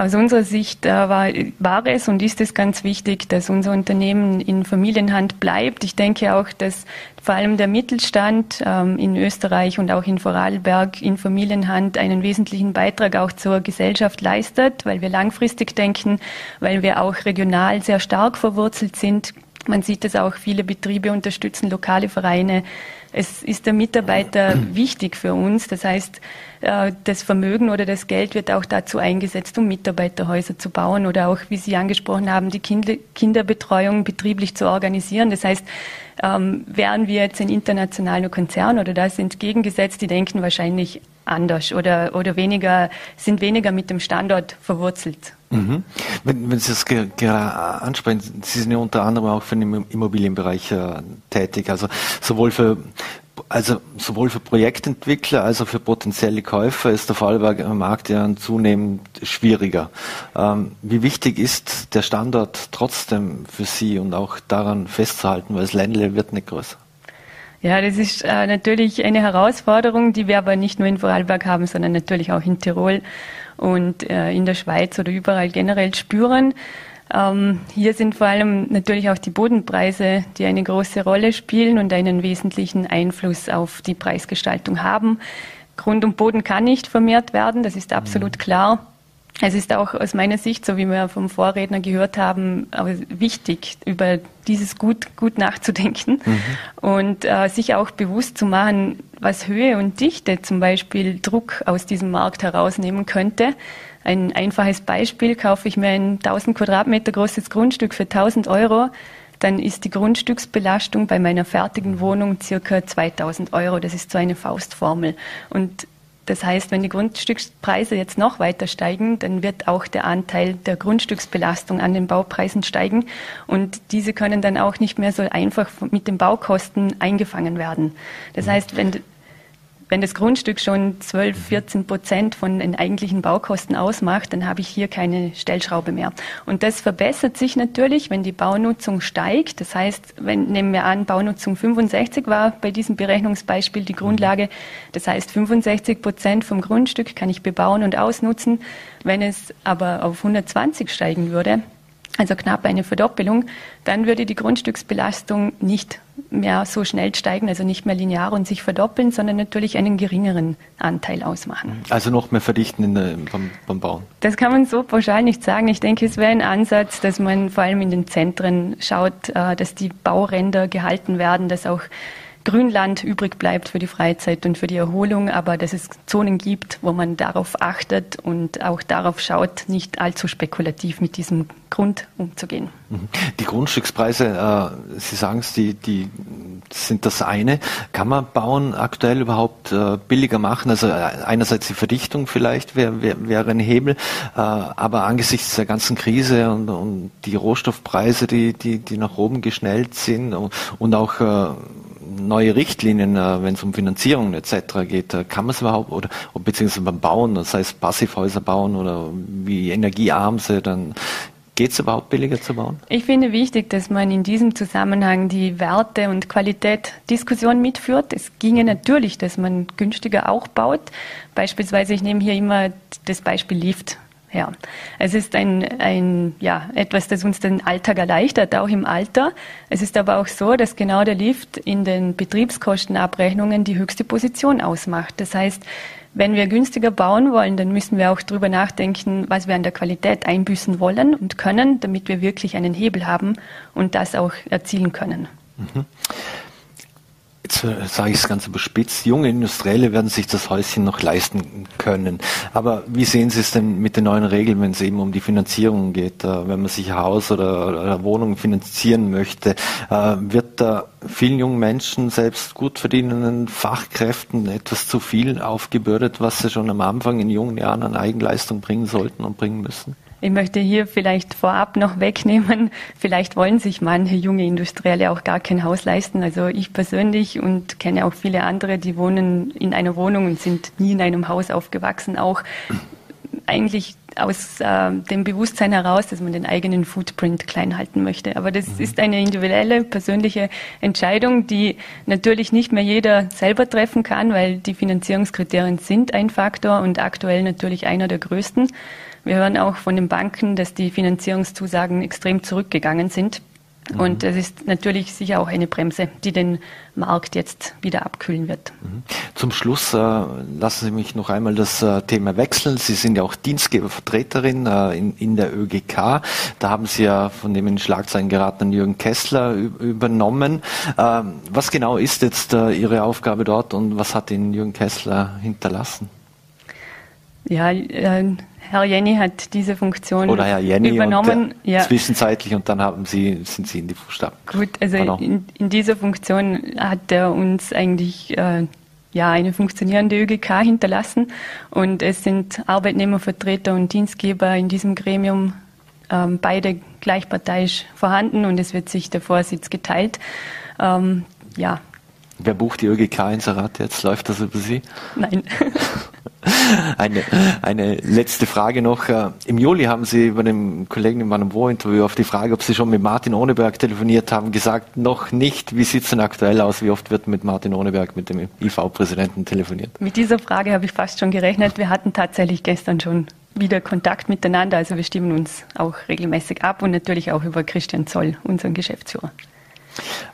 Aus unserer Sicht äh, war, war, es und ist es ganz wichtig, dass unser Unternehmen in Familienhand bleibt. Ich denke auch, dass vor allem der Mittelstand ähm, in Österreich und auch in Vorarlberg in Familienhand einen wesentlichen Beitrag auch zur Gesellschaft leistet, weil wir langfristig denken, weil wir auch regional sehr stark verwurzelt sind. Man sieht es auch, viele Betriebe unterstützen lokale Vereine. Es ist der Mitarbeiter wichtig für uns. Das heißt, äh, das Vermögen oder das Geld wird auch dazu eingesetzt, um Mitarbeiterhäuser zu bauen oder auch, wie Sie angesprochen haben, die Kinderbetreuung betrieblich zu organisieren. Das heißt, ähm, wären wir jetzt ein internationaler Konzern oder da sind entgegengesetzt, die denken wahrscheinlich anders oder, oder weniger, sind weniger mit dem Standort verwurzelt. Mhm. Wenn, wenn Sie das gerade ansprechen, Sie sind ja unter anderem auch für den Immobilienbereich äh, tätig, also sowohl für also sowohl für Projektentwickler als auch für potenzielle Käufer ist der Vorarlberger Markt ja zunehmend schwieriger. Ähm, wie wichtig ist der Standort trotzdem für Sie und auch daran festzuhalten, weil das Ländle wird nicht größer? Ja, das ist äh, natürlich eine Herausforderung, die wir aber nicht nur in Vorarlberg haben, sondern natürlich auch in Tirol und äh, in der Schweiz oder überall generell spüren. Ähm, hier sind vor allem natürlich auch die Bodenpreise, die eine große Rolle spielen und einen wesentlichen Einfluss auf die Preisgestaltung haben. Grund und Boden kann nicht vermehrt werden, das ist absolut mhm. klar. Es ist auch aus meiner Sicht, so wie wir vom Vorredner gehört haben, wichtig, über dieses Gut, gut nachzudenken mhm. und äh, sich auch bewusst zu machen, was Höhe und Dichte zum Beispiel Druck aus diesem Markt herausnehmen könnte. Ein einfaches Beispiel, kaufe ich mir ein 1000 Quadratmeter großes Grundstück für 1000 Euro, dann ist die Grundstücksbelastung bei meiner fertigen Wohnung circa 2000 Euro. Das ist so eine Faustformel. Und das heißt, wenn die Grundstückspreise jetzt noch weiter steigen, dann wird auch der Anteil der Grundstücksbelastung an den Baupreisen steigen und diese können dann auch nicht mehr so einfach mit den Baukosten eingefangen werden. Das mhm. heißt, wenn wenn das Grundstück schon 12, 14 Prozent von den eigentlichen Baukosten ausmacht, dann habe ich hier keine Stellschraube mehr. Und das verbessert sich natürlich, wenn die Baunutzung steigt. Das heißt, wenn, nehmen wir an, Baunutzung 65 war bei diesem Berechnungsbeispiel die Grundlage. Das heißt, 65 Prozent vom Grundstück kann ich bebauen und ausnutzen. Wenn es aber auf 120 steigen würde, also knapp eine Verdoppelung, dann würde die Grundstücksbelastung nicht mehr so schnell steigen, also nicht mehr linear und sich verdoppeln, sondern natürlich einen geringeren Anteil ausmachen. Also noch mehr verdichten der, beim, beim, Bauen? Das kann man so pauschal nicht sagen. Ich denke, es wäre ein Ansatz, dass man vor allem in den Zentren schaut, äh, dass die Bauränder gehalten werden, dass auch Grünland übrig bleibt für die Freizeit und für die Erholung, aber dass es Zonen gibt, wo man darauf achtet und auch darauf schaut, nicht allzu spekulativ mit diesem Grund umzugehen. Mhm. Die Grundstückspreise, äh, Sie sagen es, die, die sind das eine. Kann man Bauen aktuell überhaupt äh, billiger machen? Also äh, einerseits die Verdichtung vielleicht wäre wär, wär ein Hebel, äh, aber angesichts der ganzen Krise und, und die Rohstoffpreise, die, die, die nach oben geschnellt sind und, und auch äh, neue Richtlinien, äh, wenn es um Finanzierung etc. geht, äh, kann man es überhaupt oder beziehungsweise beim Bauen, das heißt Passivhäuser bauen oder wie energiearm sie dann Geht es überhaupt billiger zu bauen? Ich finde wichtig, dass man in diesem Zusammenhang die Werte- und Qualität-Diskussion mitführt. Es ginge natürlich, dass man günstiger auch baut. Beispielsweise, ich nehme hier immer das Beispiel Lift. Ja, es ist ein, ein, ja, etwas, das uns den Alltag erleichtert, auch im Alter. Es ist aber auch so, dass genau der Lift in den Betriebskostenabrechnungen die höchste Position ausmacht. Das heißt, wenn wir günstiger bauen wollen, dann müssen wir auch darüber nachdenken, was wir an der Qualität einbüßen wollen und können, damit wir wirklich einen Hebel haben und das auch erzielen können. Mhm sage ich es ganz überspitzt, junge Industrielle werden sich das Häuschen noch leisten können. Aber wie sehen Sie es denn mit den neuen Regeln, wenn es eben um die Finanzierung geht? Äh, wenn man sich ein Haus oder, oder Wohnung finanzieren möchte, äh, wird da vielen jungen Menschen, selbst gut verdienenden Fachkräften etwas zu viel aufgebürdet, was sie schon am Anfang in jungen Jahren an Eigenleistung bringen sollten und bringen müssen? Ich möchte hier vielleicht vorab noch wegnehmen, vielleicht wollen sich manche junge Industrielle auch gar kein Haus leisten. Also ich persönlich und kenne auch viele andere, die wohnen in einer Wohnung und sind nie in einem Haus aufgewachsen, auch eigentlich aus äh, dem Bewusstsein heraus, dass man den eigenen Footprint klein halten möchte. Aber das mhm. ist eine individuelle, persönliche Entscheidung, die natürlich nicht mehr jeder selber treffen kann, weil die Finanzierungskriterien sind ein Faktor und aktuell natürlich einer der größten. Wir hören auch von den Banken, dass die Finanzierungszusagen extrem zurückgegangen sind. Mhm. Und das ist natürlich sicher auch eine Bremse, die den Markt jetzt wieder abkühlen wird. Mhm. Zum Schluss äh, lassen Sie mich noch einmal das äh, Thema wechseln. Sie sind ja auch Dienstgebervertreterin äh, in, in der ÖGK. Da haben Sie ja von dem in Schlagzeilen geratenen Jürgen Kessler übernommen. Ähm, was genau ist jetzt äh, Ihre Aufgabe dort und was hat Ihnen Jürgen Kessler hinterlassen? Ja, äh, Herr Jenny hat diese Funktion Oder Herr Jenny übernommen. Und, ja. Zwischenzeitlich und dann haben Sie, sind Sie in die Fußstapfen. Gut, also in, in, dieser Funktion hat er uns eigentlich äh, ja, eine funktionierende ÖGK hinterlassen und es sind Arbeitnehmervertreter und Dienstgeber in diesem Gremium ähm, beide gleichparteiisch vorhanden und es wird sich der Vorsitz geteilt. Ähm, ja. Wer bucht die ÖGK-Inserat jetzt? Läuft das über Sie? Nein. Eine, eine letzte Frage noch. Äh, Im Juli haben Sie bei dem Kollegen im Mann-Wo-Interview auf die Frage, ob Sie schon mit Martin Ohneberg telefoniert haben, gesagt, noch nicht. Wie sieht es denn aktuell aus? Wie oft wird mit Martin Ohneberg, mit dem IV-Präsidenten telefoniert? Mit dieser Frage habe ich fast schon gerechnet. Wir hatten tatsächlich gestern schon wieder Kontakt miteinander. Also wir stimmen uns auch regelmäßig ab und natürlich auch über Christian Zoll, unseren Geschäftsführer.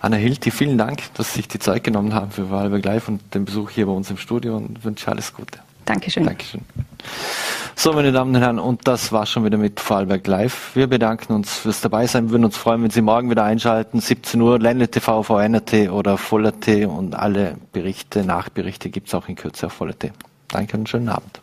Anna Hilti, vielen Dank, dass Sie sich die Zeit genommen haben für Wahlberg Live und den Besuch hier bei uns im Studio und wünsche alles Gute. Dankeschön. Dankeschön. So, meine Damen und Herren, und das war schon wieder mit Vorarlberg Live. Wir bedanken uns fürs Dabeisein, wir würden uns freuen, wenn Sie morgen wieder einschalten, 17 Uhr, Ländle TV, VNRT oder Voller.t und alle Berichte, Nachberichte gibt es auch in Kürze auf Voller.t. Danke und einen schönen Abend.